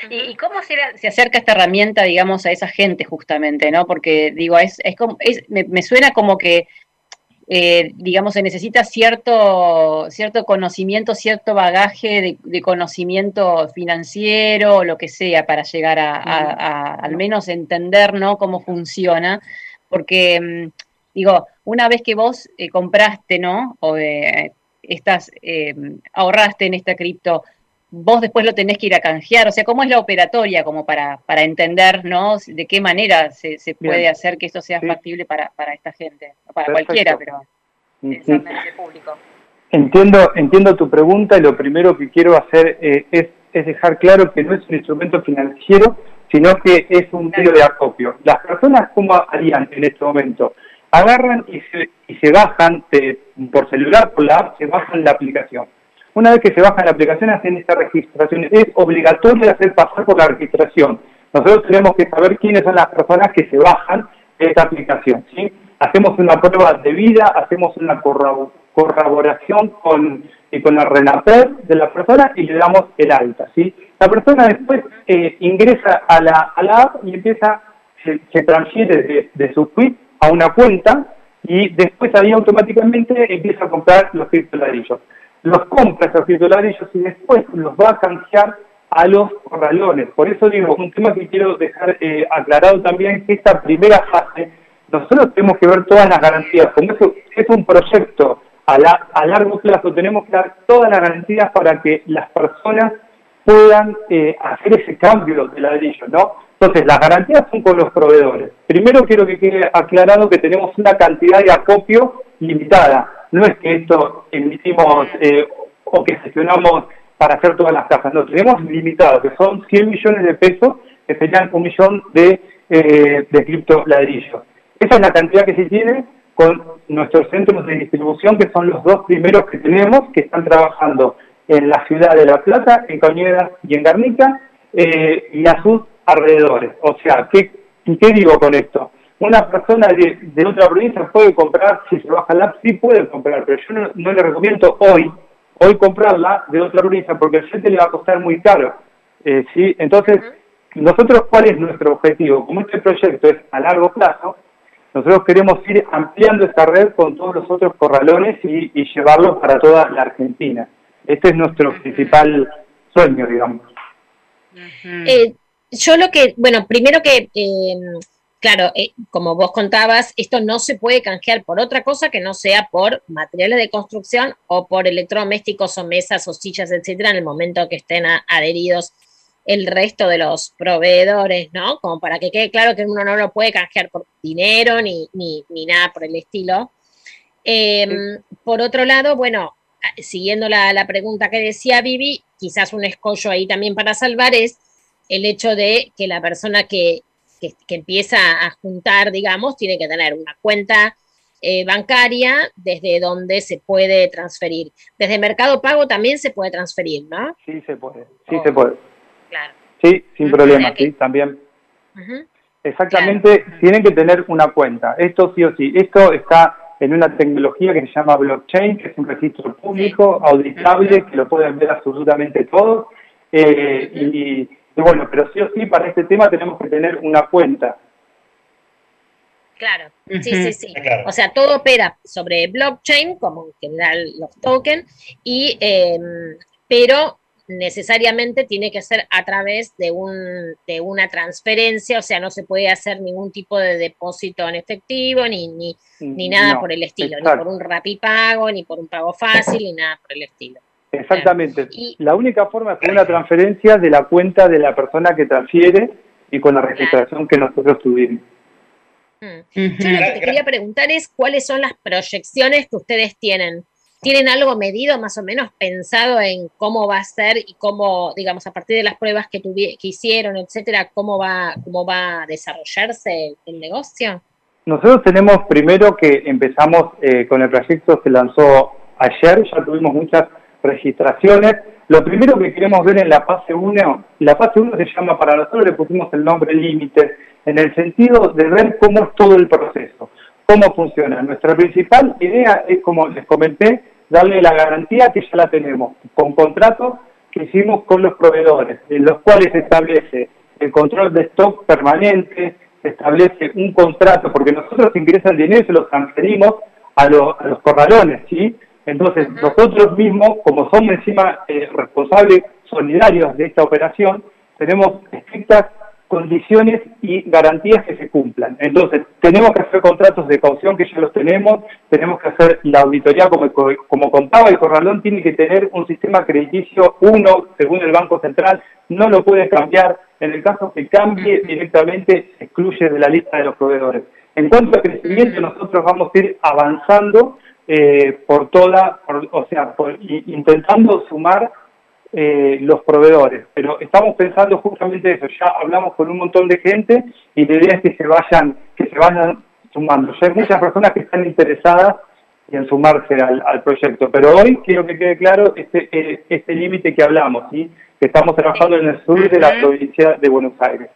¿Y, y cómo se, se acerca esta herramienta, digamos, a esa gente justamente, no? Porque, digo, es, es como, es, me, me suena como que, eh, digamos, se necesita cierto, cierto conocimiento, cierto bagaje de, de conocimiento financiero o lo que sea para llegar a, a- a al menos entender, ¿no? Cómo funciona. Porque, mm, digo, una vez que vos eh, compraste, ¿no? O eh, estás, eh, ahorraste en esta cripto, vos después lo tenés que ir a canjear, o sea, ¿cómo es la operatoria como para, para entender, ¿no? De qué manera se, se Bien. puede hacer que esto sea Sí. factible para, para esta gente, para Perfecto. cualquiera, pero Ujú. exactamente público. Entiendo, entiendo tu pregunta y lo primero que quiero hacer eh, es, es dejar claro que no es un instrumento financiero, sino que es un medio de acopio. Las personas, ¿cómo harían en este momento? Agarran y se, y se bajan de- por celular, por la app, se bajan la aplicación. Una vez que se bajan la aplicación, hacen esta registración. Es obligatorio hacer pasar por la registración. Nosotros tenemos que saber quiénes son las personas que se bajan esta aplicación. ¿sí? Hacemos una prueba de vida, hacemos una corro- corroboración con, eh, con el RENAPER de la persona y le damos el alta. ¿sí? La persona después eh, ingresa a la, a la app y empieza, se, se transfiere de, de su quit a una cuenta y después ahí automáticamente empieza a comprar los criptoladrillos. Los compra esos criptoladrillos y después los va a canjear a los corralones. Por eso digo, un tema que quiero dejar eh, aclarado también, que esta primera fase, nosotros tenemos que ver todas las garantías. Como es un proyecto a largo plazo, tenemos que dar todas las garantías para que las personas puedan eh, hacer ese cambio de ladrillo, ¿no? Entonces, las garantías son con los proveedores. Primero quiero que quede aclarado que tenemos una cantidad de acopio limitada. No es que esto emitimos eh, o que gestionamos para hacer todas las cajas. No, tenemos limitado, que son 100 millones de pesos, que serían un millón de, eh, de cripto ladrillos. Esa es la cantidad que se tiene con nuestros centros de distribución, que son los dos primeros que tenemos, que están trabajando en la ciudad de La Plata, en Cañuelas y en Garnica, eh, y a sus alrededores. O sea, ¿qué, ¿qué digo con esto? Una persona de, de otra provincia puede comprar, si se baja la app, sí puede comprar, pero yo no, no le recomiendo hoy, hoy comprarla de otra provincia, porque el flete le va a costar muy caro. Eh, ¿sí? Entonces, nosotros, ¿cuál es nuestro objetivo? Como este proyecto es a largo plazo, nosotros queremos ir ampliando esta red con todos los otros corralones y, y llevarlo para toda la Argentina. Este es nuestro principal sueño, digamos. Eh, yo lo que, bueno, primero que, eh, claro, eh, como vos contabas, esto no se puede canjear por otra cosa que no sea por materiales de construcción o por electrodomésticos o mesas o sillas, etcétera, en el momento que estén a- adheridos el resto de los proveedores, ¿no? Como para que quede claro que uno no lo puede canjear por dinero ni, ni, ni nada por el estilo. Eh, Por otro lado, bueno, siguiendo la, la pregunta que decía Vivi, quizás un escollo ahí también para salvar es el hecho de que la persona que, que, que empieza a juntar, digamos, tiene que tener una cuenta eh, bancaria desde donde se puede transferir. Desde Mercado Pago también se puede transferir, ¿no? Sí se puede, sí se puede. Claro. Sí, sin problema, sí, también. Exactamente, tienen que tener una cuenta. Esto sí o sí. Esto está en una tecnología que se llama blockchain, que es un registro público, auditable, que lo pueden ver absolutamente todos. Eh, y, y bueno, pero sí o sí, para este tema tenemos que tener una cuenta. Claro, sí, sí, sí. Claro. O sea, todo opera sobre blockchain, como en general los tokens, y, eh, pero necesariamente tiene que ser a través de, un, de una transferencia, o sea, no se puede hacer ningún tipo de depósito en efectivo, ni, ni, ni nada No, por el estilo, ni por un rapipago, ni por un pago fácil, ni nada por el estilo. Exactamente. La única forma es con una transferencia de la cuenta de la persona que transfiere y con la registración que nosotros tuvimos. Yo lo que te quería preguntar es cuáles son las proyecciones que ustedes tienen. ¿Tienen algo medido más o menos pensado en cómo va a ser y cómo, digamos, a partir de las pruebas que, tuvi- que hicieron, etcétera, cómo va, cómo va a desarrollarse el, el negocio? Nosotros tenemos primero que empezamos eh, con el proyecto, se lanzó ayer, ya tuvimos muchas registraciones. Lo primero que queremos ver en la fase 1, la fase 1 se llama, para nosotros le pusimos el nombre límite, en el sentido de ver cómo es todo el proceso. ¿Cómo funciona? Nuestra principal idea es, como les comenté, darle la garantía que ya la tenemos, con contratos que hicimos con los proveedores, en los cuales se establece el control de stock permanente, se establece un contrato, porque nosotros ingresan dinero y se los transferimos a, a los corralones, ¿sí? Entonces, nosotros mismos, como somos encima eh, responsables solidarios de esta operación, tenemos estrictas condiciones y garantías que se cumplan. Entonces, tenemos que hacer contratos de caución que ya los tenemos, tenemos que hacer la auditoría, como, como contaba el corralón, tiene que tener un sistema crediticio uno, según el Banco Central, no lo puede cambiar. En el caso que cambie directamente, se excluye de la lista de los proveedores. En cuanto al crecimiento, nosotros vamos a ir avanzando eh, por toda, o sea, intentando sumar eh, los proveedores. Pero estamos pensando justamente eso, ya hablamos con un montón de gente y la idea es que se vayan, que se vayan sumando. Ya hay muchas personas que están interesadas en sumarse al, proyecto, pero hoy quiero que quede claro este, eh, este límite que hablamos, ¿sí? que estamos trabajando en el sur de la provincia de Buenos Aires.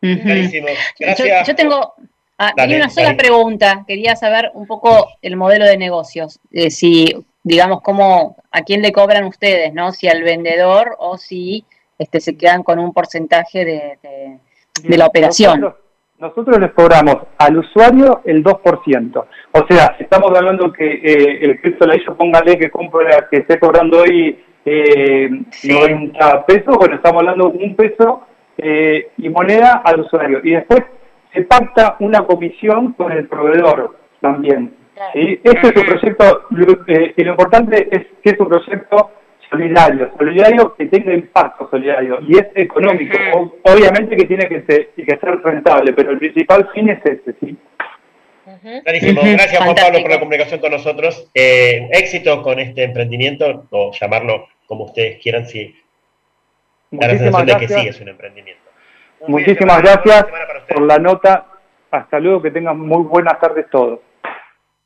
Gracias. Yo, tengo, ah, una sola pregunta. Quería saber un poco el modelo de negocios. Eh, si digamos, cómo, a quién le cobran ustedes, ¿no? Si al vendedor o si este, se quedan con un porcentaje de, de, la operación. Nosotros, les cobramos al usuario el 2%. O sea, estamos hablando que eh, el Cristo la hizo, póngale que compra, que esté cobrando hoy eh, 90 pesos, bueno, estamos hablando un peso eh, y moneda al usuario. Y después se pacta una comisión con el proveedor también. ¿sí? Este es un proyecto, eh, y lo importante es que es un proyecto solidario, solidario que tenga impacto solidario y es económico. obviamente que tiene que ser, que ser rentable, pero el principal fin es este, ¿sí? Clarísimo. Gracias Juan Pablo por la comunicación con nosotros. Eh, éxito con este emprendimiento, o llamarlo como ustedes quieran, si la sensación de que sí es un emprendimiento. Muchísimas gracias por la nota. Hasta luego, que tengan muy buenas tardes todos.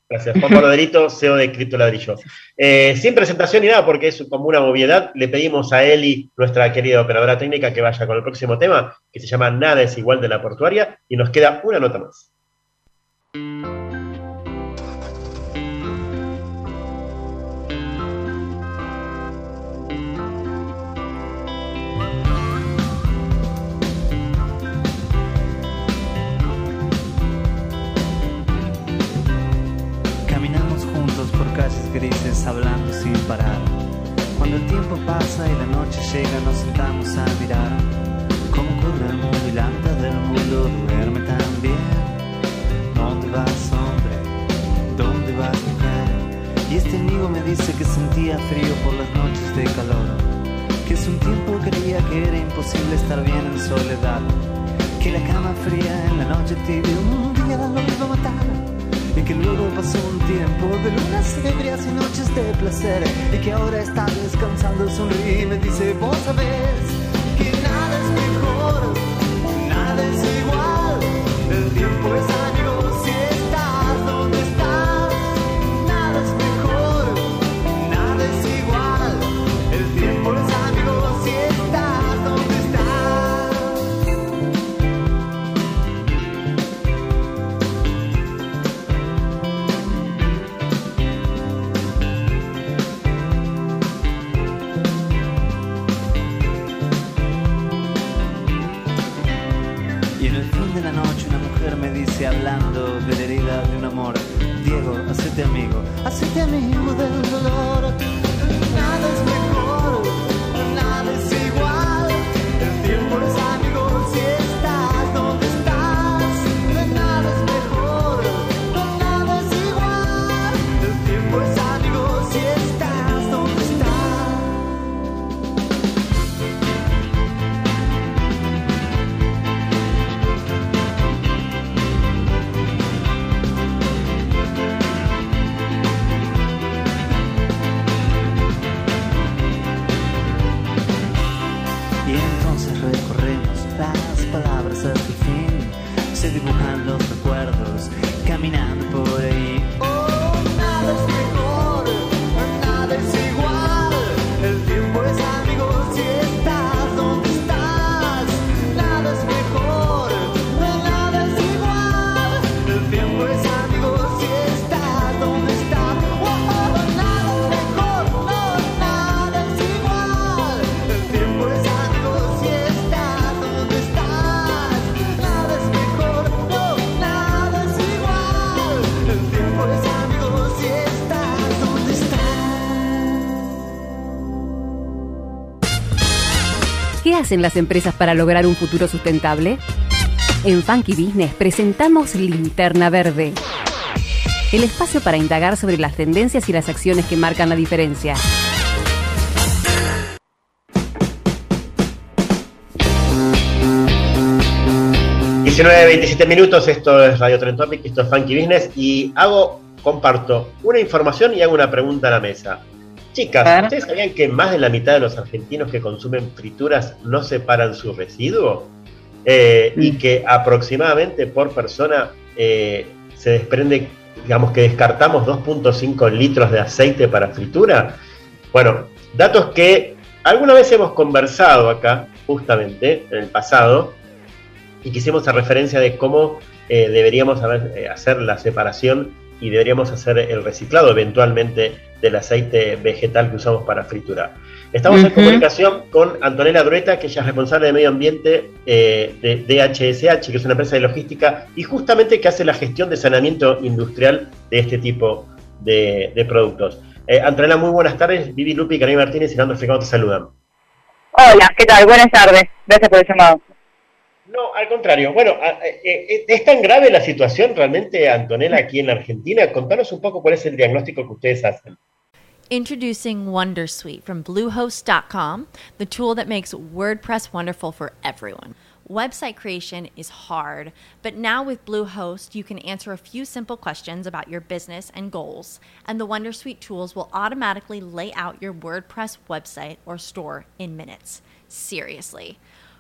Gracias. Juan Delito, CEO de Cripto Ladrillo. Eh, sin presentación ni nada, porque es como una obviedad, le pedimos a Eli, nuestra querida operadora técnica, que vaya con el próximo tema, que se llama Nada es igual de la portuaria, y nos queda una nota más. Grises hablando sin parar. Cuando el tiempo pasa y la noche llega, nos sentamos a mirar cómo mundo y la mitad del mundo duerme también. ¿Dónde vas, hombre? ¿Dónde vas, mujer? Y este amigo me dice que sentía frío por las noches de calor, que hace un tiempo creía que era imposible estar bien en soledad, que la cama fría en la noche tibia un día que luego pasó un tiempo de lunas ebrias y noches de placer y que ahora está descansando, sonríe y dice, vos sabés que nada es mejor, nada es igual, el tiempo es amigo dice hablando de la herida de un amor, Diego, hacete amigo, hacete amigo del dolor. Hacen las empresas para lograr un futuro sustentable? En Funky Business presentamos Linterna Verde, el espacio para indagar sobre las tendencias y las acciones que marcan la diferencia. ...19, 27 minutos, esto es Radio Trend Topic, esto es Funky Business y hago, comparto una información y hago una pregunta a la mesa. Chicas, ¿ustedes sabían que más de la mitad de los argentinos que consumen frituras no separan su residuo? Eh, y que aproximadamente por persona eh, se desprende, digamos que descartamos 2.5 litros de aceite para fritura. Bueno, datos que alguna vez hemos conversado acá, justamente, en el pasado, y que hicimos a referencia de cómo eh, deberíamos hacer la separación y deberíamos hacer el reciclado eventualmente del aceite vegetal que usamos para fritura. Estamos en comunicación con Antonella Drueta, que ella es responsable de medio ambiente eh, de DHSH, que es una empresa de logística y justamente que hace la gestión de saneamiento industrial de este tipo de, productos. Eh, Antonella, muy buenas tardes. Vivi Lupi, Karina Martínez y Nando Africano te saludan. Hola, ¿qué tal? Buenas tardes. Gracias por el llamado. No, al contrario. Bueno, eh, ¿es tan grave la situación realmente, Antonella, aquí en la Argentina? Contanos un poco cuál es el diagnóstico que ustedes hacen. Introducing Wondersuite from Bluehost.com, the tool that makes WordPress wonderful for everyone. Website creation is hard, but now with Bluehost, you can answer a few simple questions about your business and goals, and the Wondersuite tools will automatically lay out your WordPress website or store in minutes. Seriously.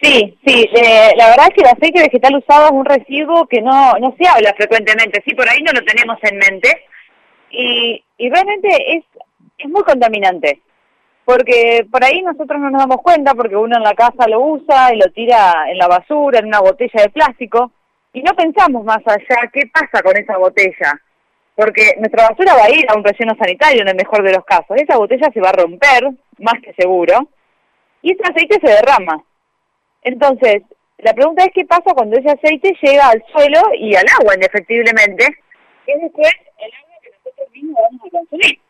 Sí, sí, eh, la verdad es que el aceite vegetal usado es un residuo que no, no se habla frecuentemente, sí, por ahí no lo tenemos en mente y, y realmente es, es muy contaminante, porque por ahí nosotros no nos damos cuenta porque uno en la casa lo usa y lo tira en la basura, en una botella de plástico y no pensamos más allá qué pasa con esa botella, porque nuestra basura va a ir a un relleno sanitario en el mejor de los casos, esa botella se va a romper, más que seguro, y ese aceite se derrama. Entonces, la pregunta es qué pasa cuando ese aceite llega al suelo y al agua, indefectiblemente, que es después el agua que nosotros mismos vamos a consumir.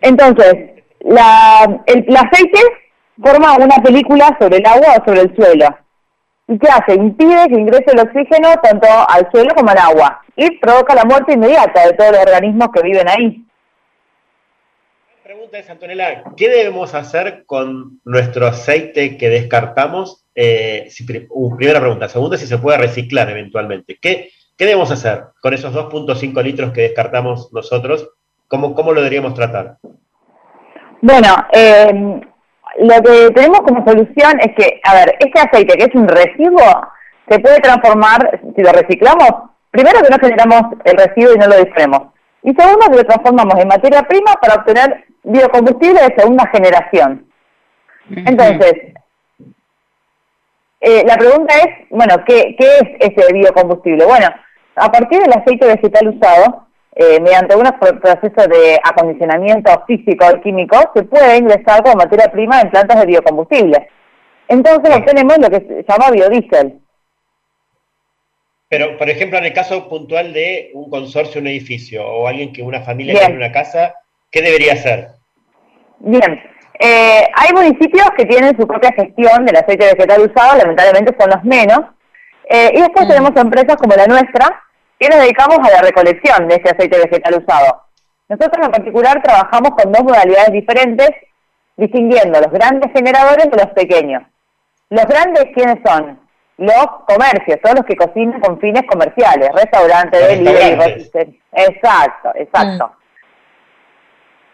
Entonces, la, el, el aceite forma una película sobre el agua o sobre el suelo. ¿Y qué hace? Impide que ingrese el oxígeno tanto al suelo como al agua y provoca la muerte inmediata de todos los organismos que viven ahí pregunta es, Antonella, ¿qué debemos hacer con nuestro aceite que descartamos? Eh, uh, primera pregunta. Segunda, si se puede reciclar eventualmente. ¿Qué, debemos hacer con esos 2.5 litros que descartamos nosotros? ¿Cómo, ¿Cómo lo deberíamos tratar? Bueno, eh, lo que tenemos como solución es que, a ver, este aceite que es un residuo, se puede transformar, si lo reciclamos, primero que no generamos el residuo y no lo disponemos. Y segundo, que lo transformamos en materia prima para obtener biocombustible de segunda generación. Entonces, eh, la pregunta es, bueno, ¿qué, ¿qué es ese biocombustible? Bueno, a partir del aceite vegetal usado, eh, mediante un proceso de acondicionamiento físico o químico, se puede ingresar como materia prima en plantas de biocombustible. Entonces obtenemos lo que se llama biodiesel. Pero, por ejemplo, en el caso puntual de un consorcio, un edificio, o alguien que una familia Bien. tiene una casa, ¿qué debería hacer? Bien, eh, hay municipios que tienen su propia gestión del aceite vegetal usado, lamentablemente son los menos, eh, y después tenemos empresas como la nuestra, que nos dedicamos a la recolección de ese aceite vegetal usado. Nosotros en particular trabajamos con dos modalidades diferentes, distinguiendo los grandes generadores de los pequeños. Los grandes, ¿quiénes son? Los comercios, son los que cocinan con fines comerciales, restaurantes, delivery. Exacto, exacto.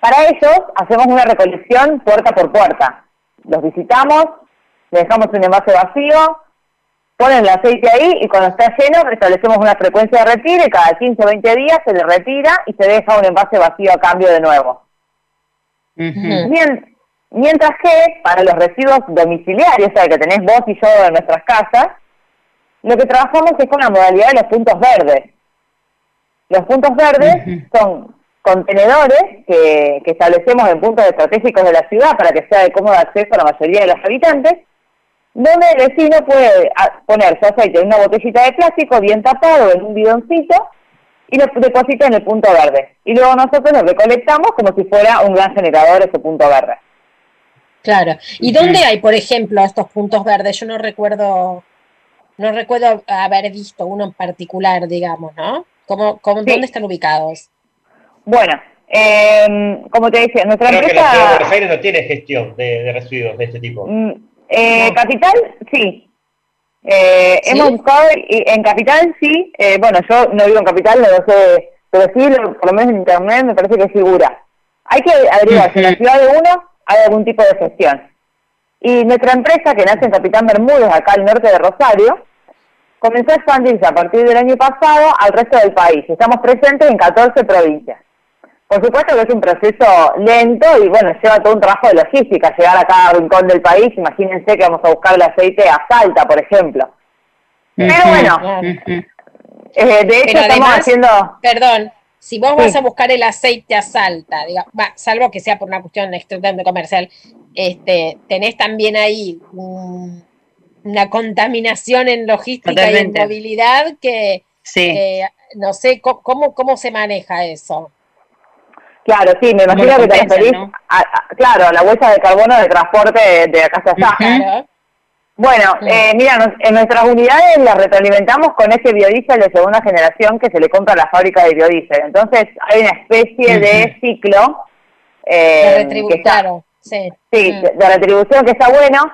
Para ellos hacemos una recolección puerta por puerta. Los visitamos, le dejamos un envase vacío, ponen el aceite ahí y cuando está lleno establecemos una frecuencia de retiro y cada 15 o 20 días se le retira y se deja un envase vacío a cambio de nuevo. Mien- mientras que para los residuos domiciliarios, o sea, que tenés vos y yo en nuestras casas, lo que trabajamos es con la modalidad de los puntos verdes. Los puntos verdes son contenedores que, que establecemos en puntos estratégicos de la ciudad para que sea de cómodo acceso a la mayoría de los habitantes, donde el vecino puede a- poner su aceite en una botellita de plástico bien tapado en un bidoncito y lo deposita en el punto verde. Y luego nosotros lo recolectamos como si fuera un gran generador ese punto verde. Claro. ¿Y dónde hay, por ejemplo, estos puntos verdes? Yo no recuerdo, no recuerdo haber visto uno en particular, digamos, ¿no? ¿Cómo, cómo, ¿Dónde están ubicados? Bueno, eh, como te decía, nuestra Creo que la ciudad de empresa... Buenos Aires no tiene gestión de, de residuos de este tipo. Mm, eh, Capital, sí. Eh, ¿Sí? Hemos buscado, y en Capital sí, eh, bueno, yo no vivo en Capital, no lo sé, pero sí, lo- por lo menos en Internet me parece que figura. Hay que averiguar si en la ciudad de uno hay algún tipo de gestión. Y nuestra empresa, que nace en Capitán Bermúdez, acá al norte de Rosario, comenzó a expandirse a partir del año pasado al resto del país. Estamos presentes en 14 provincias. Por supuesto que es un proceso lento y bueno, lleva todo un trabajo de logística, llegar a cada rincón del país. Imagínense que vamos a buscar el aceite a Salta, por ejemplo. Pero bueno, eh, de hecho Pero estamos además, haciendo... Perdón, si vos Sí. vas a buscar el aceite a Salta, diga- va, salvo que sea por una cuestión estrictamente comercial, este, tenés también ahí un- una contaminación en logística Totalmente. y en movilidad que, Sí. que no sé cómo, cómo se maneja eso. Claro, sí, me ¿Cómo imagino que te referís, no? a, a- claro, a la huella de carbono de transporte de, de acá hasta allá. Bueno, eh, mira, nos- en nuestras unidades las retroalimentamos con ese biodiesel de segunda generación que se le compra a la fábrica de biodiesel. Entonces hay una especie de ciclo eh, De que está- sí. Sí, de, de retribución que está bueno.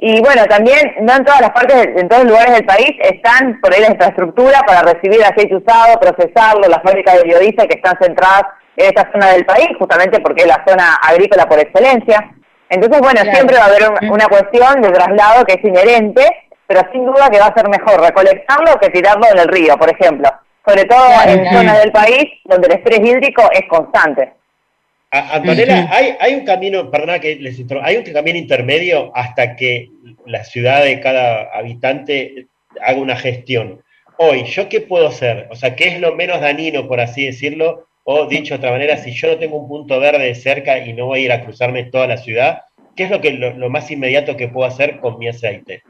Y bueno, también no en todas las partes, en todos los lugares del país están por ahí la infraestructura para recibir aceite usado, procesarlo, las fábricas de biodiesel que están centradas en esta zona del país, justamente porque es la zona agrícola por excelencia. Entonces, bueno, Claro. siempre va a haber un- una cuestión de traslado que es inherente, pero sin duda que va a ser mejor recolectarlo que tirarlo en el río, por ejemplo. Sobre todo Claro, en claro. zonas del país donde el estrés hídrico es constante. A- Antonella, hay, hay un camino, perdona que les intro- hay un camino intermedio hasta que la ciudad de cada habitante haga una gestión. Hoy, ¿yo qué puedo hacer? O sea, ¿qué es lo menos dañino, por así decirlo? O dicho de otra manera, si yo no tengo un punto verde cerca y no voy a ir a cruzarme toda la ciudad, ¿qué es lo, que, lo, lo más inmediato que puedo hacer con mi aceite?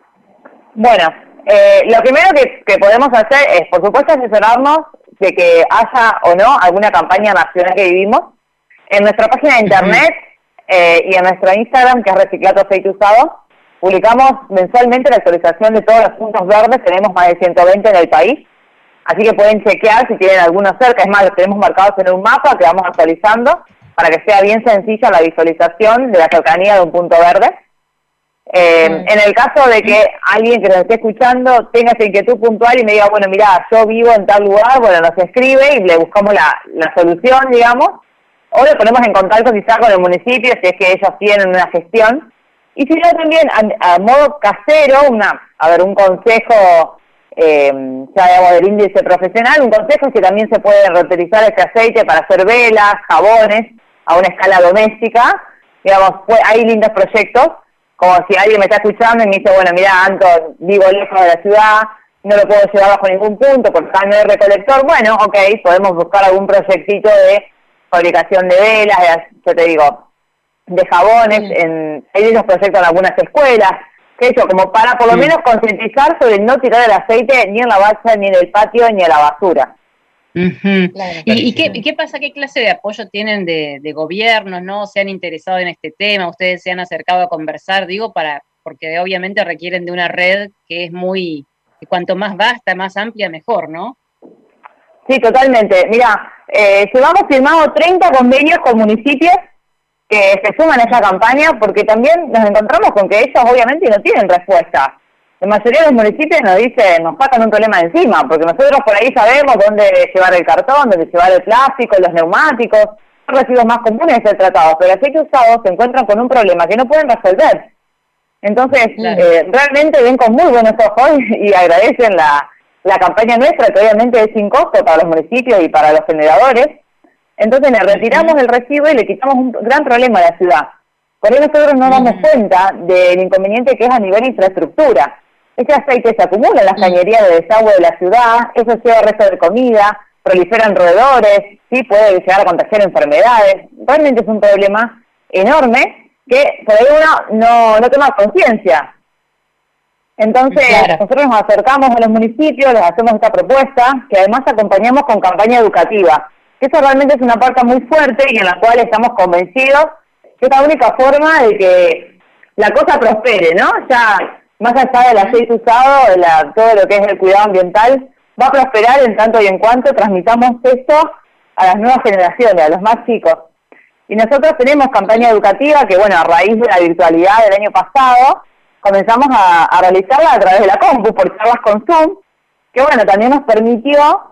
Bueno, eh, lo primero que, que podemos hacer es, por supuesto, asesorarnos de que haya o no alguna campaña nacional que vivimos. En nuestra página de internet eh, y en nuestro Instagram, que es Reciclato Aceite Usado, publicamos mensualmente la actualización de todos los puntos verdes. Tenemos más de 120 en el país. Así que pueden chequear si tienen alguno cerca. Es más, los tenemos marcados en un mapa que vamos actualizando para que sea bien sencilla la visualización de la cercanía de un punto verde. Eh, En el caso de que alguien que nos esté escuchando tenga esa inquietud puntual y me diga, bueno, mira, yo vivo en tal lugar, bueno, nos escribe y le buscamos la, la solución, digamos, o le ponemos en contacto quizá con el municipio si es que ellos tienen una gestión. Y si no, también a, a modo casero, una, a ver, un consejo, eh, ya digamos, del índice profesional, un consejo es que también se puede reutilizar este aceite para hacer velas, jabones, a una escala doméstica. Digamos, pues, hay lindos proyectos como si alguien me está escuchando y me dice, bueno, mira, Anton, vivo lejos de la ciudad, no lo puedo llevar bajo ningún punto porque acá no hay recolector, bueno, ok, podemos buscar algún proyectito de fabricación de velas, de, yo te digo, de jabones, en, hay esos proyectos en algunas escuelas, que eso, como para por lo Sí. menos concientizar sobre no tirar el aceite ni en la bacha, ni en el patio, ni a la basura. ¿Y, y qué, y qué pasa? ¿Qué clase de apoyo tienen de, de gobiernos? ¿No se han interesado en este tema? ¿Ustedes se han acercado a conversar? Digo, para porque obviamente requieren de una red que es muy, que cuanto más vasta, más amplia, mejor, ¿no? Sí, totalmente. Mira, eh, llevamos firmado 30 convenios con municipios que se suman a esa campaña porque también nos encontramos con que ellos obviamente no tienen respuesta. La mayoría de los municipios nos dicen, nos sacan un problema encima, porque nosotros por ahí sabemos dónde llevar el cartón, dónde llevar el plástico, los neumáticos, los residuos más comunes de ser tratados, pero así que usados se encuentran con un problema que no pueden resolver. Entonces, eh, realmente ven con muy buenos ojos y agradecen la, la campaña nuestra, que obviamente es sin costo para los municipios y para los generadores. Entonces le retiramos el recibo y le quitamos un gran problema a la ciudad. Por ahí nosotros no damos cuenta del inconveniente que es a nivel infraestructura. Ese aceite se acumula en las cañerías de desagüe de la ciudad, eso lleva resto de comida, proliferan roedores, sí puede llegar a contagiar enfermedades. Realmente es un problema enorme que por ahí uno no, no toma conciencia. Entonces, nosotros nos acercamos a los municipios, les hacemos esta propuesta, que además acompañamos con campaña educativa. Que Eso realmente es una parte muy fuerte y en la cual estamos convencidos que es la única forma de que la cosa prospere, ¿no? Ya, más allá del aceite usado, de la- todo lo que es el cuidado ambiental, va a prosperar en tanto y en cuanto transmitamos esto a las nuevas generaciones, a los más chicos. Y nosotros tenemos campaña educativa que, bueno, a raíz de la virtualidad del año pasado, comenzamos a, a realizarla a través de la compu, por charlas con Zoom, que, bueno, también nos permitió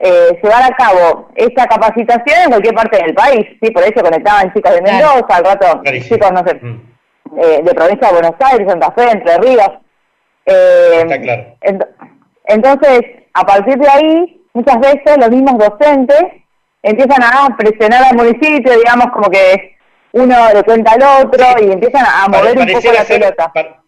eh, llevar a cabo esta capacitación en cualquier parte del país. Sí, por eso conectaban chicos de Mendoza, al rato chicos, no sé, eh, de provincia de Buenos Aires, Santa Fe, Entre Ríos. Eh, Está claro. ent- entonces, a partir de ahí, muchas veces los mismos docentes empiezan a presionar al municipio, digamos, como que uno le cuenta al otro y empiezan a Pare- mover un poco la ser- pelota. pa-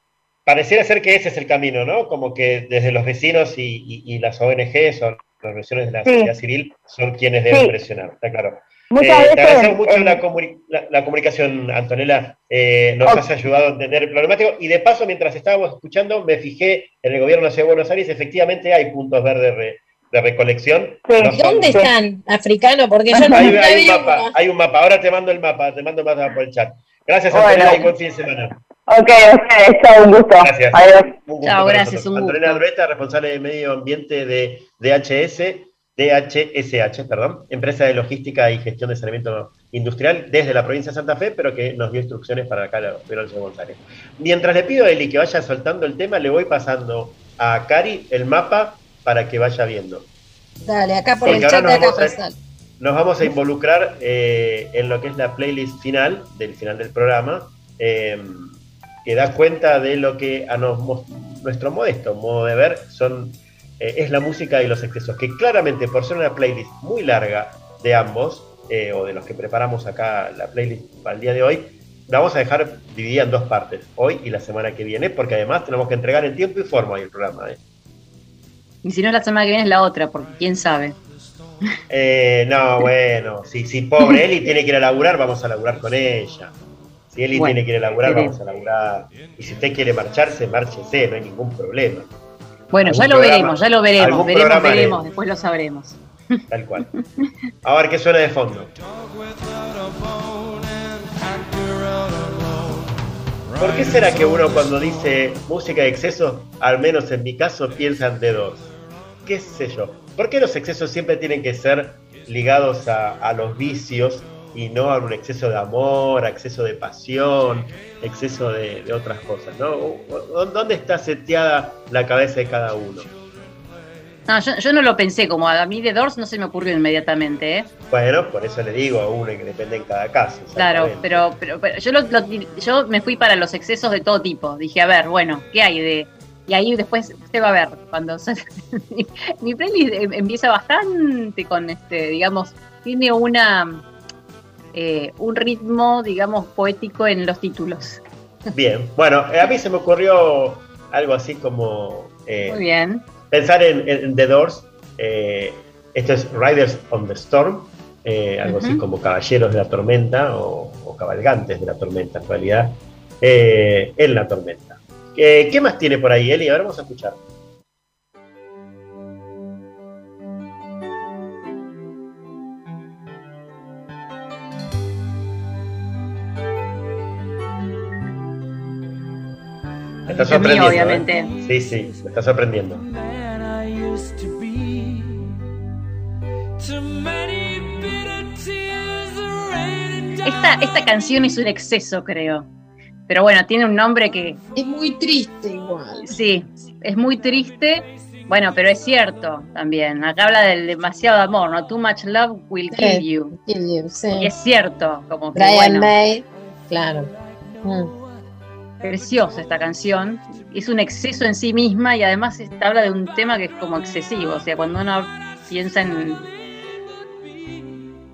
pareciera ser que ese es el camino, ¿no? Como que desde los vecinos y, y- y las ONGs o las organizaciones de la Sí. sociedad civil son quienes deben Sí. presionar, está claro. Muchas Eh, veces te agradecemos en- mucho la, comuni- la- la comunicación, Antonella. Eh, nos has ayudado a entender el problemático. Y de paso, mientras estábamos escuchando, me fijé en el gobierno de la Ciudad de Buenos Aires, efectivamente hay puntos verdes re- de recolección. No son- ¿Dónde están, africano? Porque yo no Hay, un mapa, hay un mapa. Ahora te mando el mapa, te mando el mapa por el chat. Gracias, Bueno. Antonella, y buen fin de semana. Ok, ok, chao, un gusto. Gracias. Adiós. Un gusto Chao, gracias, nosotros. un gusto. Antonella Albeta, responsable de medio ambiente de DHS, DHSH, perdón, empresa de logística y gestión de saneamiento industrial desde la provincia de Santa Fe, pero que nos dio instrucciones para acá, la Perón de González. Mientras le pido a Eli que vaya soltando el tema, le voy pasando a Cari el mapa para que vaya viendo. Dale, acá por Porque el chat de nos acá vamos a- pasar. Nos vamos a involucrar eh, en lo que es la playlist final, del final del programa, eh, que da cuenta de lo que a nos- nuestro modesto modo de ver son eh, es la música y los excesos, que claramente por ser una playlist muy larga de ambos, eh, o de los que preparamos acá la playlist para el día de hoy, la vamos a dejar dividida en dos partes, hoy y la semana que viene, porque además tenemos que entregar en tiempo y forma el programa. ¿eh? Y si no, la semana que viene es la otra, porque quién sabe. Eh, no, bueno, si, si pobre Eli tiene que ir a laburar, vamos a laburar con ella. Si Eli Bueno, tiene que ir a laburar, vamos a laburar. Y si usted quiere marcharse, márchese, no hay ningún problema. Bueno, ya lo programa- veremos, ya lo veremos, veremos, veremos, después lo sabremos. Tal cual. A ver qué suena de fondo. ¿Por qué será que uno cuando dice música de exceso, al menos en mi caso, piensa de dos? ¿Qué sé yo? ¿Por qué los excesos siempre tienen que ser ligados a, a los vicios y no a un exceso de amor, exceso de pasión, exceso de, de otras cosas? ¿no? ¿Dónde está seteada la cabeza de cada uno? No, yo, yo no lo pensé, como a mí de Doors no se me ocurrió inmediatamente, ¿eh? Bueno, por eso le digo a uno que depende en cada caso. Claro, pero, pero, pero yo, lo, lo- yo me fui para los excesos de todo tipo. Dije, a ver, bueno, ¿qué hay de...? Y ahí después usted va a ver, cuando... se- mi playlist em- empieza bastante con, este digamos, tiene una... eh, un ritmo, digamos, poético en los títulos. Bien, bueno, eh, a mí se me ocurrió algo así como eh, Muy bien. pensar en, en The Doors. eh, esto es Riders on the Storm, algo así como Caballeros de la Tormenta o, o Cabalgantes de la Tormenta en realidad, en la tormenta. ¿Qué más tiene por ahí, Eli? A ver, vamos a escuchar. Está sorprendiendo. ¿eh? obviamente. Sí, sí, me está sorprendiendo. Esta, esta canción es un exceso, creo. Pero bueno, tiene un nombre que. Es muy triste igual. Sí, es muy triste. Bueno, pero es cierto también. Acá habla del demasiado amor, ¿no? Too much love will kill Sí, you. kill you, sí. Y es cierto, como que Brian bueno, May, claro. Mm. Preciosa esta canción. Es un exceso en sí misma y además habla de un tema que es como excesivo. O sea, cuando uno piensa en,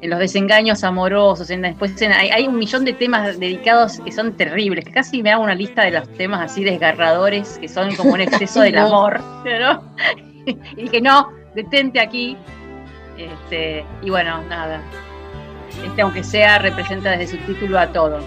en los desengaños amorosos, en, después en- hay, hay un millón de temas dedicados que son terribles, que casi me hago una lista de los temas así desgarradores, que son como un exceso del No. amor. ¿no? y dije, no, detente aquí. Este, y bueno, nada. Este, aunque sea, representa desde su título a todo.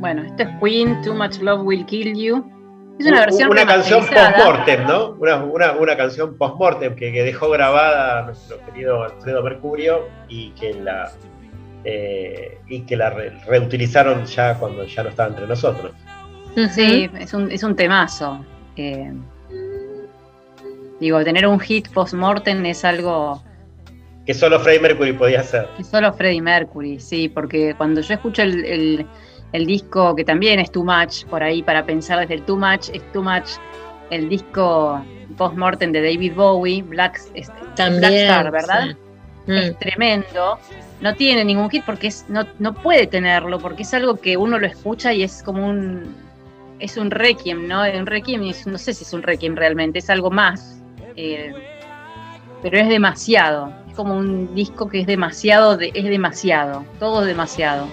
Bueno, esto es Queen, Too Much Love Will Kill You. Es una versión una canción post-mortem, ¿no? Una, una, una canción post-mortem que, que dejó grabada nuestro querido Alfredo Mercurio y que la eh, y que la re- reutilizaron ya cuando ya no estaba entre nosotros. Sí, es un, es un temazo. Eh, digo, tener un hit post-mortem es algo Que solo Freddie Mercury podía hacer. que solo Freddie Mercury, sí, porque cuando yo escucho el, el- el disco, que también es Too Much, por ahí para pensar desde el Too Much, es Too Much, el disco post-mortem de David Bowie, Black, es- También, Black Star, ¿verdad? sí. Mm. es tremendo. No tiene ningún hit porque es, no, no puede tenerlo, porque es algo que uno lo escucha y es como un. Es un requiem, ¿no? Un requiem, es- no sé si es un requiem realmente, es algo más. eh, pero es demasiado. Es como un disco que es demasiado, de- es demasiado. Todo es demasiado.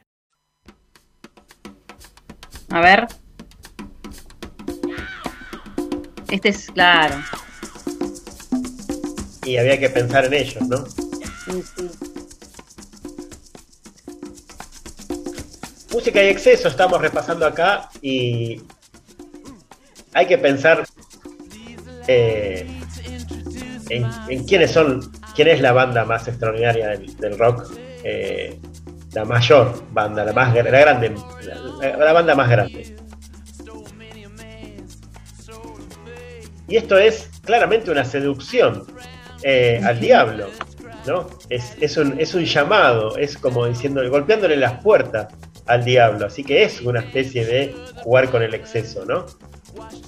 A ver. Este es claro. Y había que pensar en ellos, ¿no? Música y exceso estamos repasando acá y hay que pensar eh, en, en quiénes son, quién es la banda más extraordinaria del, del rock, eh, la mayor banda, la más grande, la, banda más grande. Y esto es claramente una seducción eh, al diablo, ¿no? Es, es un, es un llamado, es como diciendo, golpeándole las puertas al diablo. Así que es una especie de jugar con el exceso, ¿no?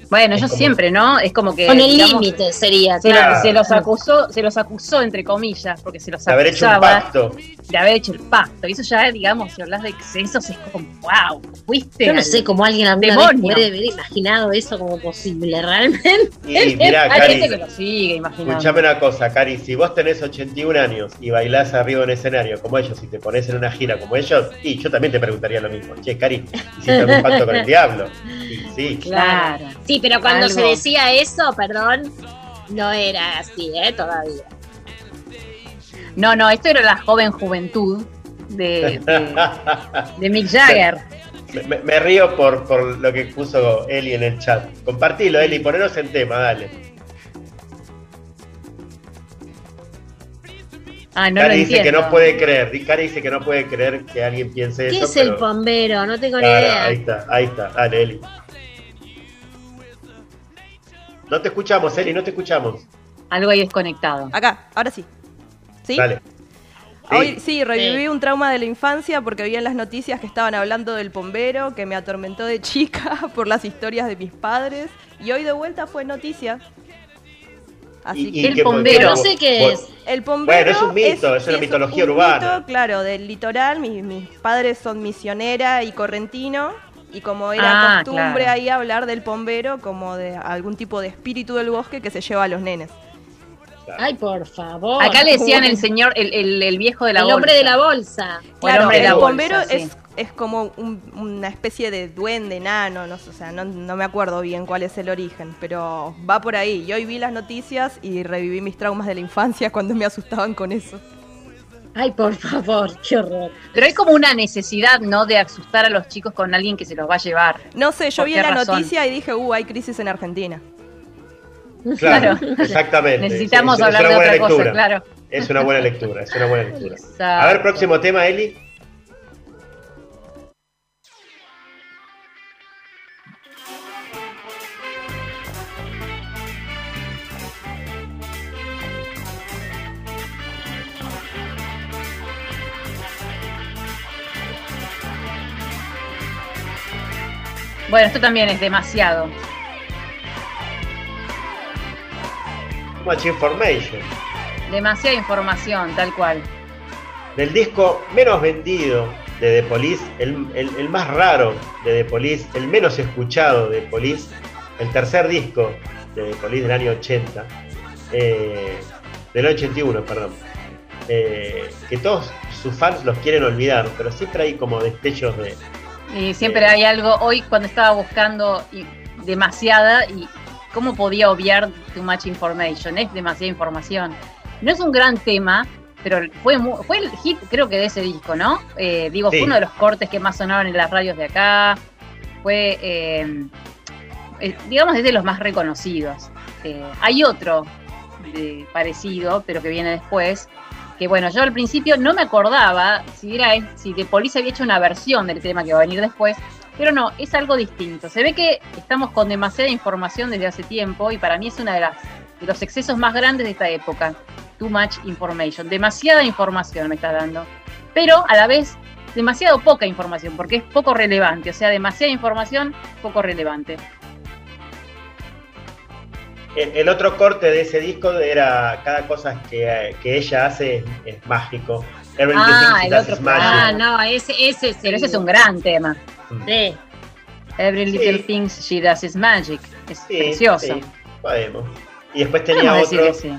Bueno, como- siempre, ¿no? Es como que. Con el límite sería, Se, lo- claro. se los acusó, se los acusó entre comillas, porque se los De haber hecho un acusaba pacto. de haber hecho el pacto. Y eso ya, digamos, si hablas de excesos, es como, wow, fuiste. Yo no sé cómo alguien alguna vez demonio. puede haber imaginado eso como posible, realmente. Y mirá, Hay Cari, gente que lo sigue imaginando. Escuchame una cosa, Cari, si vos tenés 81 años y bailás arriba de un escenario como ellos y te pones en una gira como ellos, y yo también te preguntaría lo mismo. Che, Cari, ¿hiciste algún pacto con el diablo? Y sí. Claro. Sí, pero cuando Algo. se decía eso, perdón, no era así, ¿eh? Todavía. No, no, esto era la joven juventud de, de, de Mick Jagger. Me, me- me río por, por lo que puso Eli en el chat. Compartilo, Eli, poneros en tema, dale. Ah, no Cari lo dice que no puede creer. Cari dice que no puede creer que alguien piense ¿Qué eso. es el bombero? No tengo ni Claro, idea. ahí está, ahí está. Dale, Eli. No te escuchamos, Eli, no te escuchamos. Algo ahí desconectado. Acá, ahora sí. ¿Sí? Dale. Hoy sí, reviví un trauma de la infancia porque vi en las noticias que estaban hablando del bombero que me atormentó de chica por las historias de mis padres. Y hoy de vuelta fue noticia. Así Y- que y El bombero. No sé qué es. el bombero Bueno, es un mito, es una sí, mitología un urbana. mito, claro, del litoral. Mis, mis padres son misionera y correntino. Y como era Ah, costumbre claro. ahí hablar del bombero como de algún tipo de espíritu del bosque que se lleva a los nenes. Ay, por favor. Acá le decían el señor, el, el- el viejo de la El bolsa. hombre de la bolsa. El Claro, hombre de el la bolsa, bombero sí. es, es como un- una especie de duende enano, no sé, o sea, no, no me acuerdo bien cuál es el origen, pero va por ahí. Y hoy vi las noticias y reviví mis traumas de la infancia cuando me asustaban con eso. Ay, por favor, qué horror. Pero hay como una necesidad, ¿no? De asustar a los chicos con alguien que se los va a llevar. No sé, yo ¿Por vi la razón? noticia y dije, uh, hay crisis en Argentina. Claro, Claro. exactamente. Necesitamos Es- es hablar de otra cosa, claro. Es una buena lectura, es una buena lectura. Exacto. A ver, próximo tema, Eli. Bueno, esto también es demasiado. Much Information. Demasiada información, tal cual. Del disco menos vendido de The Police, el, el- el más raro de The Police, el menos escuchado de The Police, el tercer disco de The Police del año 80, eh, del 81, perdón. Eh, que todos sus fans los quieren olvidar, pero siempre hay como destellos de, Y siempre hay algo. Hoy, cuando estaba buscando y- demasiada, y cómo podía obviar Too Much Information, es demasiada información. No es un gran tema, pero fue, fue el hit, creo que de ese disco, ¿no? Eh, digo, Sí. fue uno de los cortes que más sonaron en las radios de acá. Fue, eh, eh, digamos, es de los más reconocidos. Eh, hay otro de- parecido, pero que viene después, que bueno, yo al principio no me acordaba si era si The Police había hecho una versión del tema que va a venir después, pero no, es algo distinto. Se ve que estamos con demasiada información desde hace tiempo y para mí es una de las de los excesos más grandes de esta época. Too much information, demasiada información me está dando. Pero a la vez demasiado poca información, porque es poco relevante, o sea, demasiada información, poco relevante. El, el otro corte de ese disco era cada cosa que, que ella hace es, es mágico. Every Little Ah, el Does otro. is Magic. Ah, no, ese, ese es Pero ese es un gran tema. Sí. Every little thing she does is magic. Es Sí, precioso. sí, podemos. Y después tenía otro que sí.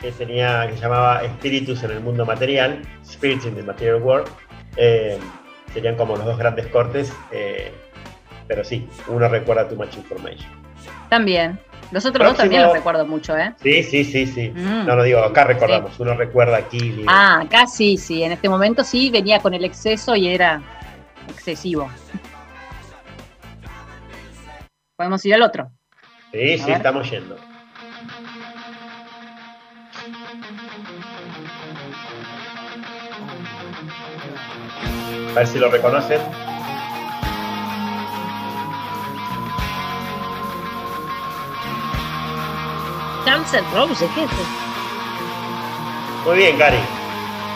que tenía que se llamaba Espíritus en el mundo material, Spirits in the Material World. Eh, serían como los dos grandes cortes, eh, pero sí, uno recuerda Too Much Information. También. Los otros dos también los recuerdo mucho, ¿eh? Sí, sí, sí, sí. Mm. No lo digo, acá recordamos, uno recuerda aquí. digo, Ah, acá sí, sí. En este momento sí venía con el exceso y era excesivo. Podemos ir al otro. sí, a sí, ver. estamos yendo. A ver si lo reconocen. Guns N' Roses, ¿qué es eso? Muy bien, Cari.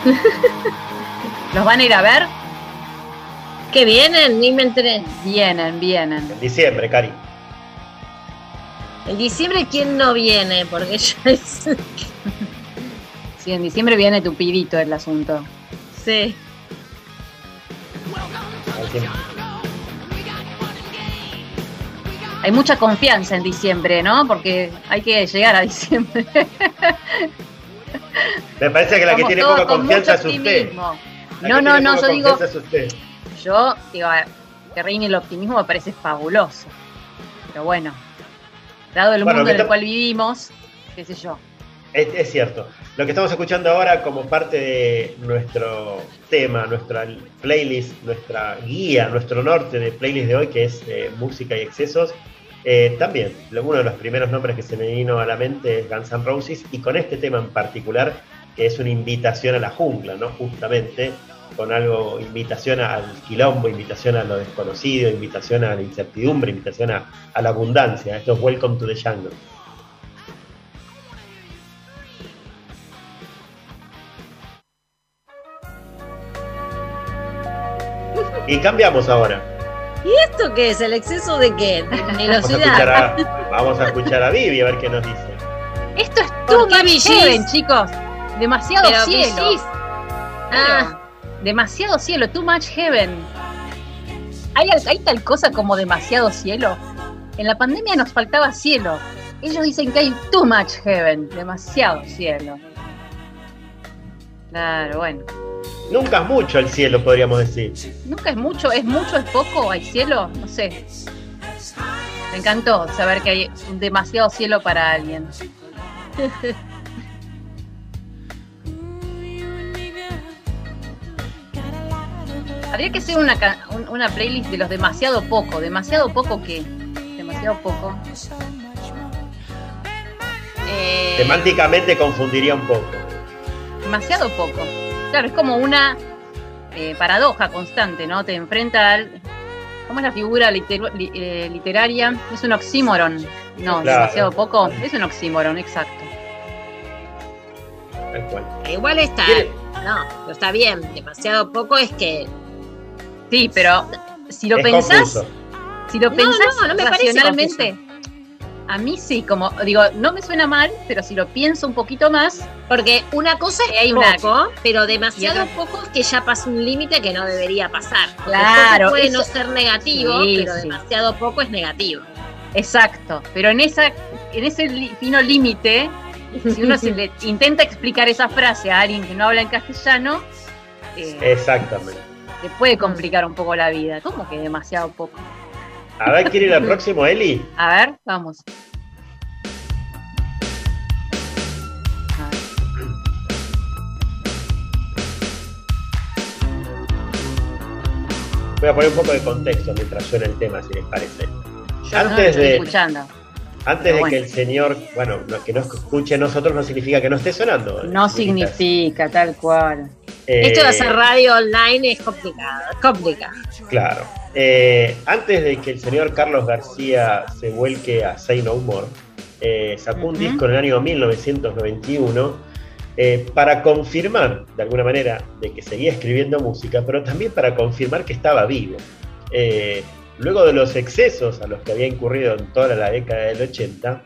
¿Los van a ir a ver? ¿Que vienen? Ni me enteré. Vienen, vienen. En diciembre, Cari. En diciembre, ¿quién no viene? Porque ya es... Sí, en diciembre viene tupidito el asunto. Sí. Hay mucha confianza en diciembre, ¿no? Porque hay que llegar a diciembre. Me parece que la que tiene poca con confianza es usted. No, no, no, yo digo, yo digo, que reine el optimismo me parece fabuloso. Pero bueno, dado el Bueno, mundo en el cual vivimos, qué sé yo. Es, es cierto. Lo que estamos escuchando ahora como parte de nuestro tema, nuestra playlist, nuestra guía, nuestro norte de playlist de hoy, que es eh, música y excesos, eh, también uno de los primeros nombres que se me vino a la mente es Guns N' Roses y con este tema en particular, que es una invitación a la jungla, ¿no? Justamente con algo, invitación al quilombo, invitación a lo desconocido, invitación a la incertidumbre, invitación a, a la abundancia. Esto es Welcome to the Jungle. Y cambiamos ahora. ¿Y esto qué es? ¿El exceso de qué? Vamos a, escuchar a, vamos a escuchar a Vivi a ver qué nos dice. Esto es too qué much VGs? heaven, chicos. Demasiado Pero cielo. Ah, demasiado cielo, too much heaven. ¿Hay, al- ¿Hay tal cosa como demasiado cielo? En la pandemia nos faltaba cielo. Ellos dicen que hay too much heaven, demasiado cielo. Claro, bueno. Nunca es mucho el cielo, podríamos decir. Nunca es mucho, es mucho, es poco, hay cielo, no sé. Me encantó saber que hay demasiado cielo para alguien. Habría que hacer una, una playlist de los demasiado poco. ¿Demasiado poco qué? Demasiado poco. Eh, Semánticamente confundiría un poco. demasiado poco. Claro, es como una eh, paradoja constante, ¿no? Te enfrenta al. ¿Cómo es la figura li- eh, literaria? Es un oxímoron. No, Claro. demasiado poco. Es un oxímoron, exacto. Tal cual. Igual está. No, no está bien. Demasiado poco es que. Sí, pero si lo Es pensás, confuso. si lo No, pensás no, no me parece racionalmente, a mí sí, como digo, no me suena mal, pero si lo pienso un poquito más, Porque una cosa es hay una- poco, pero demasiado poco es que ya pasa un límite que no debería pasar. Claro, puede eso- no ser negativo, Sí, pero sí. demasiado poco es negativo. Exacto, pero en esa, en ese fino límite, si uno se le intenta explicar esa frase a alguien que no habla en castellano, eh, Exactamente. le puede complicar un poco la vida. ¿Cómo que demasiado poco? A ver, ¿quiere ir al próximo, Eli? A ver, vamos. Voy a poner un poco de contexto mientras suena el tema, si les parece. Yo no Antes estoy de, escuchando. Antes de que el señor, bueno, no- que no escuche a nosotros no significa que no esté sonando. No significa tal cual. Eh, Esto de hacer radio online es complicado, es complicado. Claro. Eh, antes de que el señor Carlos García se vuelque a Say No More, eh, sacó un disco en el año 1991 eh, para confirmar, de alguna manera, de que seguía escribiendo música, pero también para confirmar que estaba vivo. Luego de los excesos a los que había incurrido en toda la década del 80,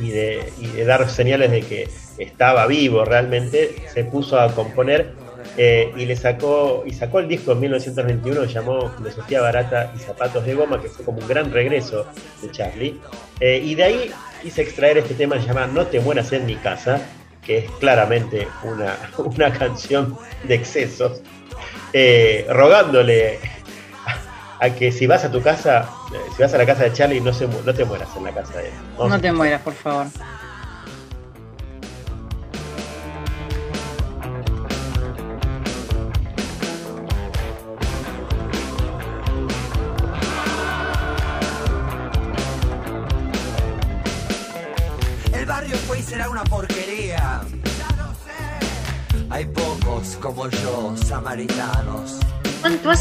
y, de, y de dar señales de que estaba vivo realmente, se puso a componer eh, y le sacó y sacó el disco en 1921 llamó Filosofía Barata y Zapatos de Goma que fue como un gran regreso de Charlie. Eh, y de ahí hice extraer este tema que se llama No te mueras en mi casa que es claramente una, una canción de excesos eh, rogándole a, que si vas a tu casa eh, si vas a la casa de Charlie no, se, no te mueras en la casa de él No te mueras, por favor.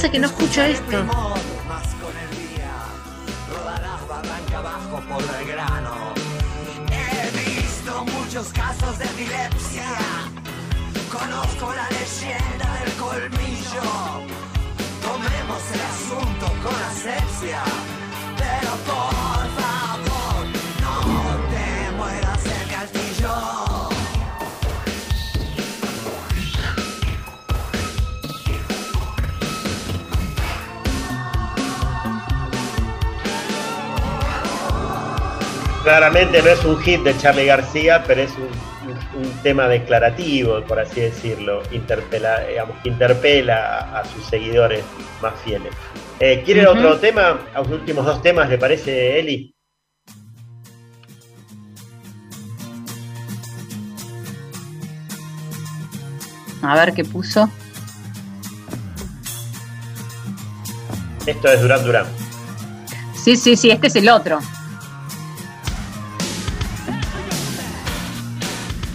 ¿Cuánto hace que no escucho esto? Muchos. Conozco la leyenda del colmillo. Tomemos el asunto con asepsia. Claramente no es un hit de Charlie García, pero es un, tema declarativo, por así decirlo, interpela, digamos, que interpela a, a sus seguidores más fieles. Eh, ¿Quieren otro tema? A los últimos dos temas, ¿le parece, Eli? A ver qué puso. Esto es Durán Durán. Sí, sí, sí, este es el otro.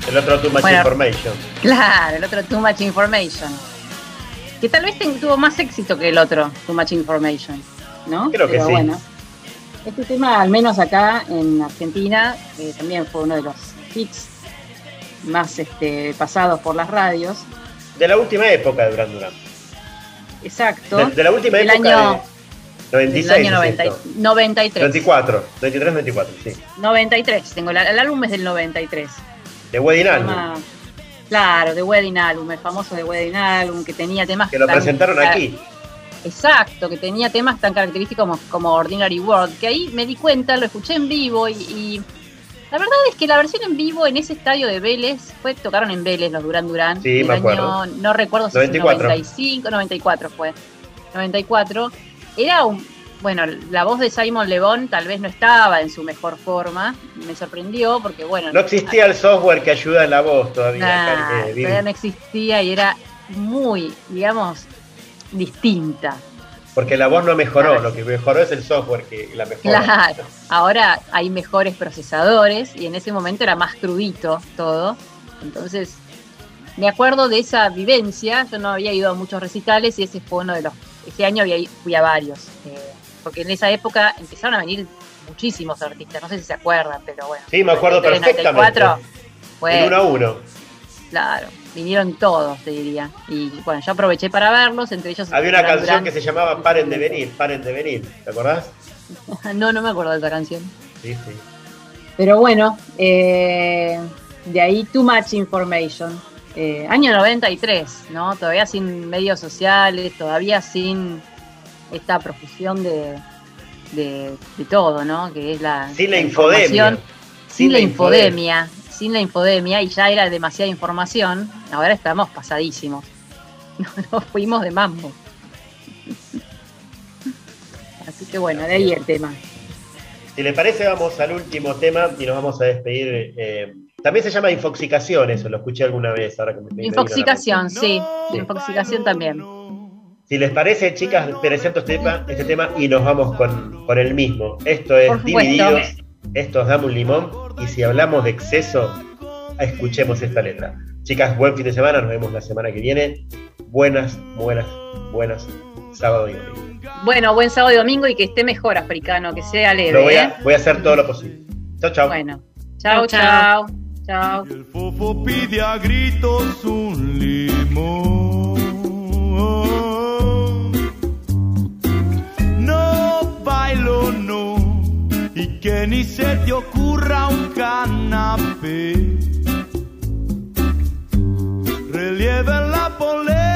El otro Too Much Bueno. Information. Claro, el otro Too Much Information. Que tal vez tuvo más éxito que el otro, Too Much Information. ¿No? Creo que Pero sí. bueno. Este tema, al menos acá en Argentina, eh, también fue uno de los hits más este, pasados por las radios. De la última época de Durán Durán. Exacto. De, de la última Del época año, de del 96. año es 90 y- esto. 93. 24, 23, 24, sí. 93. Tengo la- el álbum es del 93. De Wedding Album. Claro, The Wedding Album, el famoso The Wedding Album, que tenía temas Que lo tan- presentaron aquí. Exacto, que tenía temas tan característicos como, como Ordinary World, que ahí me di cuenta, lo escuché en vivo y, y la verdad es que la versión en vivo en ese estadio de Vélez, fue tocaron en Vélez los Durán Durán, Sí, me acuerdo. año, no recuerdo si 94. 95, 94 fue, 94, era un, bueno, la voz de Simon Le Bon tal vez no estaba en su mejor forma, me sorprendió porque bueno, No existía el software que ayuda en la voz todavía. Nah, eh, todavía no existía y era muy, digamos, distinta. Porque la voz no mejoró, lo que mejoró es el software que la mejoró. Claro, ahora hay mejores procesadores y en ese momento era más crudito todo. Entonces, me acuerdo de esa vivencia. Yo no había ido a muchos recitales y ese fue uno de los. Ese año había, fui a varios. eh, porque en esa época empezaron a venir muchísimos artistas. No sé si se acuerdan, pero bueno. Sí, me acuerdo 93, perfectamente. 94, fue- El uno a uno. Claro, vinieron todos, te diría. Y bueno, yo aproveché para verlos, entre ellos. Había una canción que se llamaba Paren de venir, paren de venir. ¿Te acordás? No, no me acuerdo de esa canción. Sí, sí. Pero bueno, eh, de ahí Too Much Information. Eh, año 93, ¿no? Todavía sin medios sociales, todavía sin esta profusión de, de, de todo, ¿no? Que es la. Sin la infodemia. Sin, la infodemia. Sin la infodemia, y ya era demasiada información. Ahora estamos pasadísimos. Nos fuimos de mambo. Así que bueno, de ahí el tema. Si le parece, vamos al último tema y nos vamos a despedir. eh, también se llama infoxicación, eso lo escuché alguna vez. Ahora que me, Infoxicación, sí. Infoxicación también. Si les parece, chicas, presento este tema, este tema y nos vamos con, con el mismo. Esto es. Divididos, esto es Dame un Limón, y si hablamos de exceso, escuchemos esta letra. Chicas, buen fin de semana, nos vemos la semana que viene. Buenas, buenas, buenas, sábado y domingo. Bueno, buen sábado y domingo y que esté mejor africano, que sea leve. Lo voy ¿eh? a, voy a hacer todo lo posible. Chao, chao. Bueno, chao, Chao, chao. chao. Chao. El fofo pide a gritos un limón. Bailo, no, y que ni se te ocurra un canapé. Relieve la polera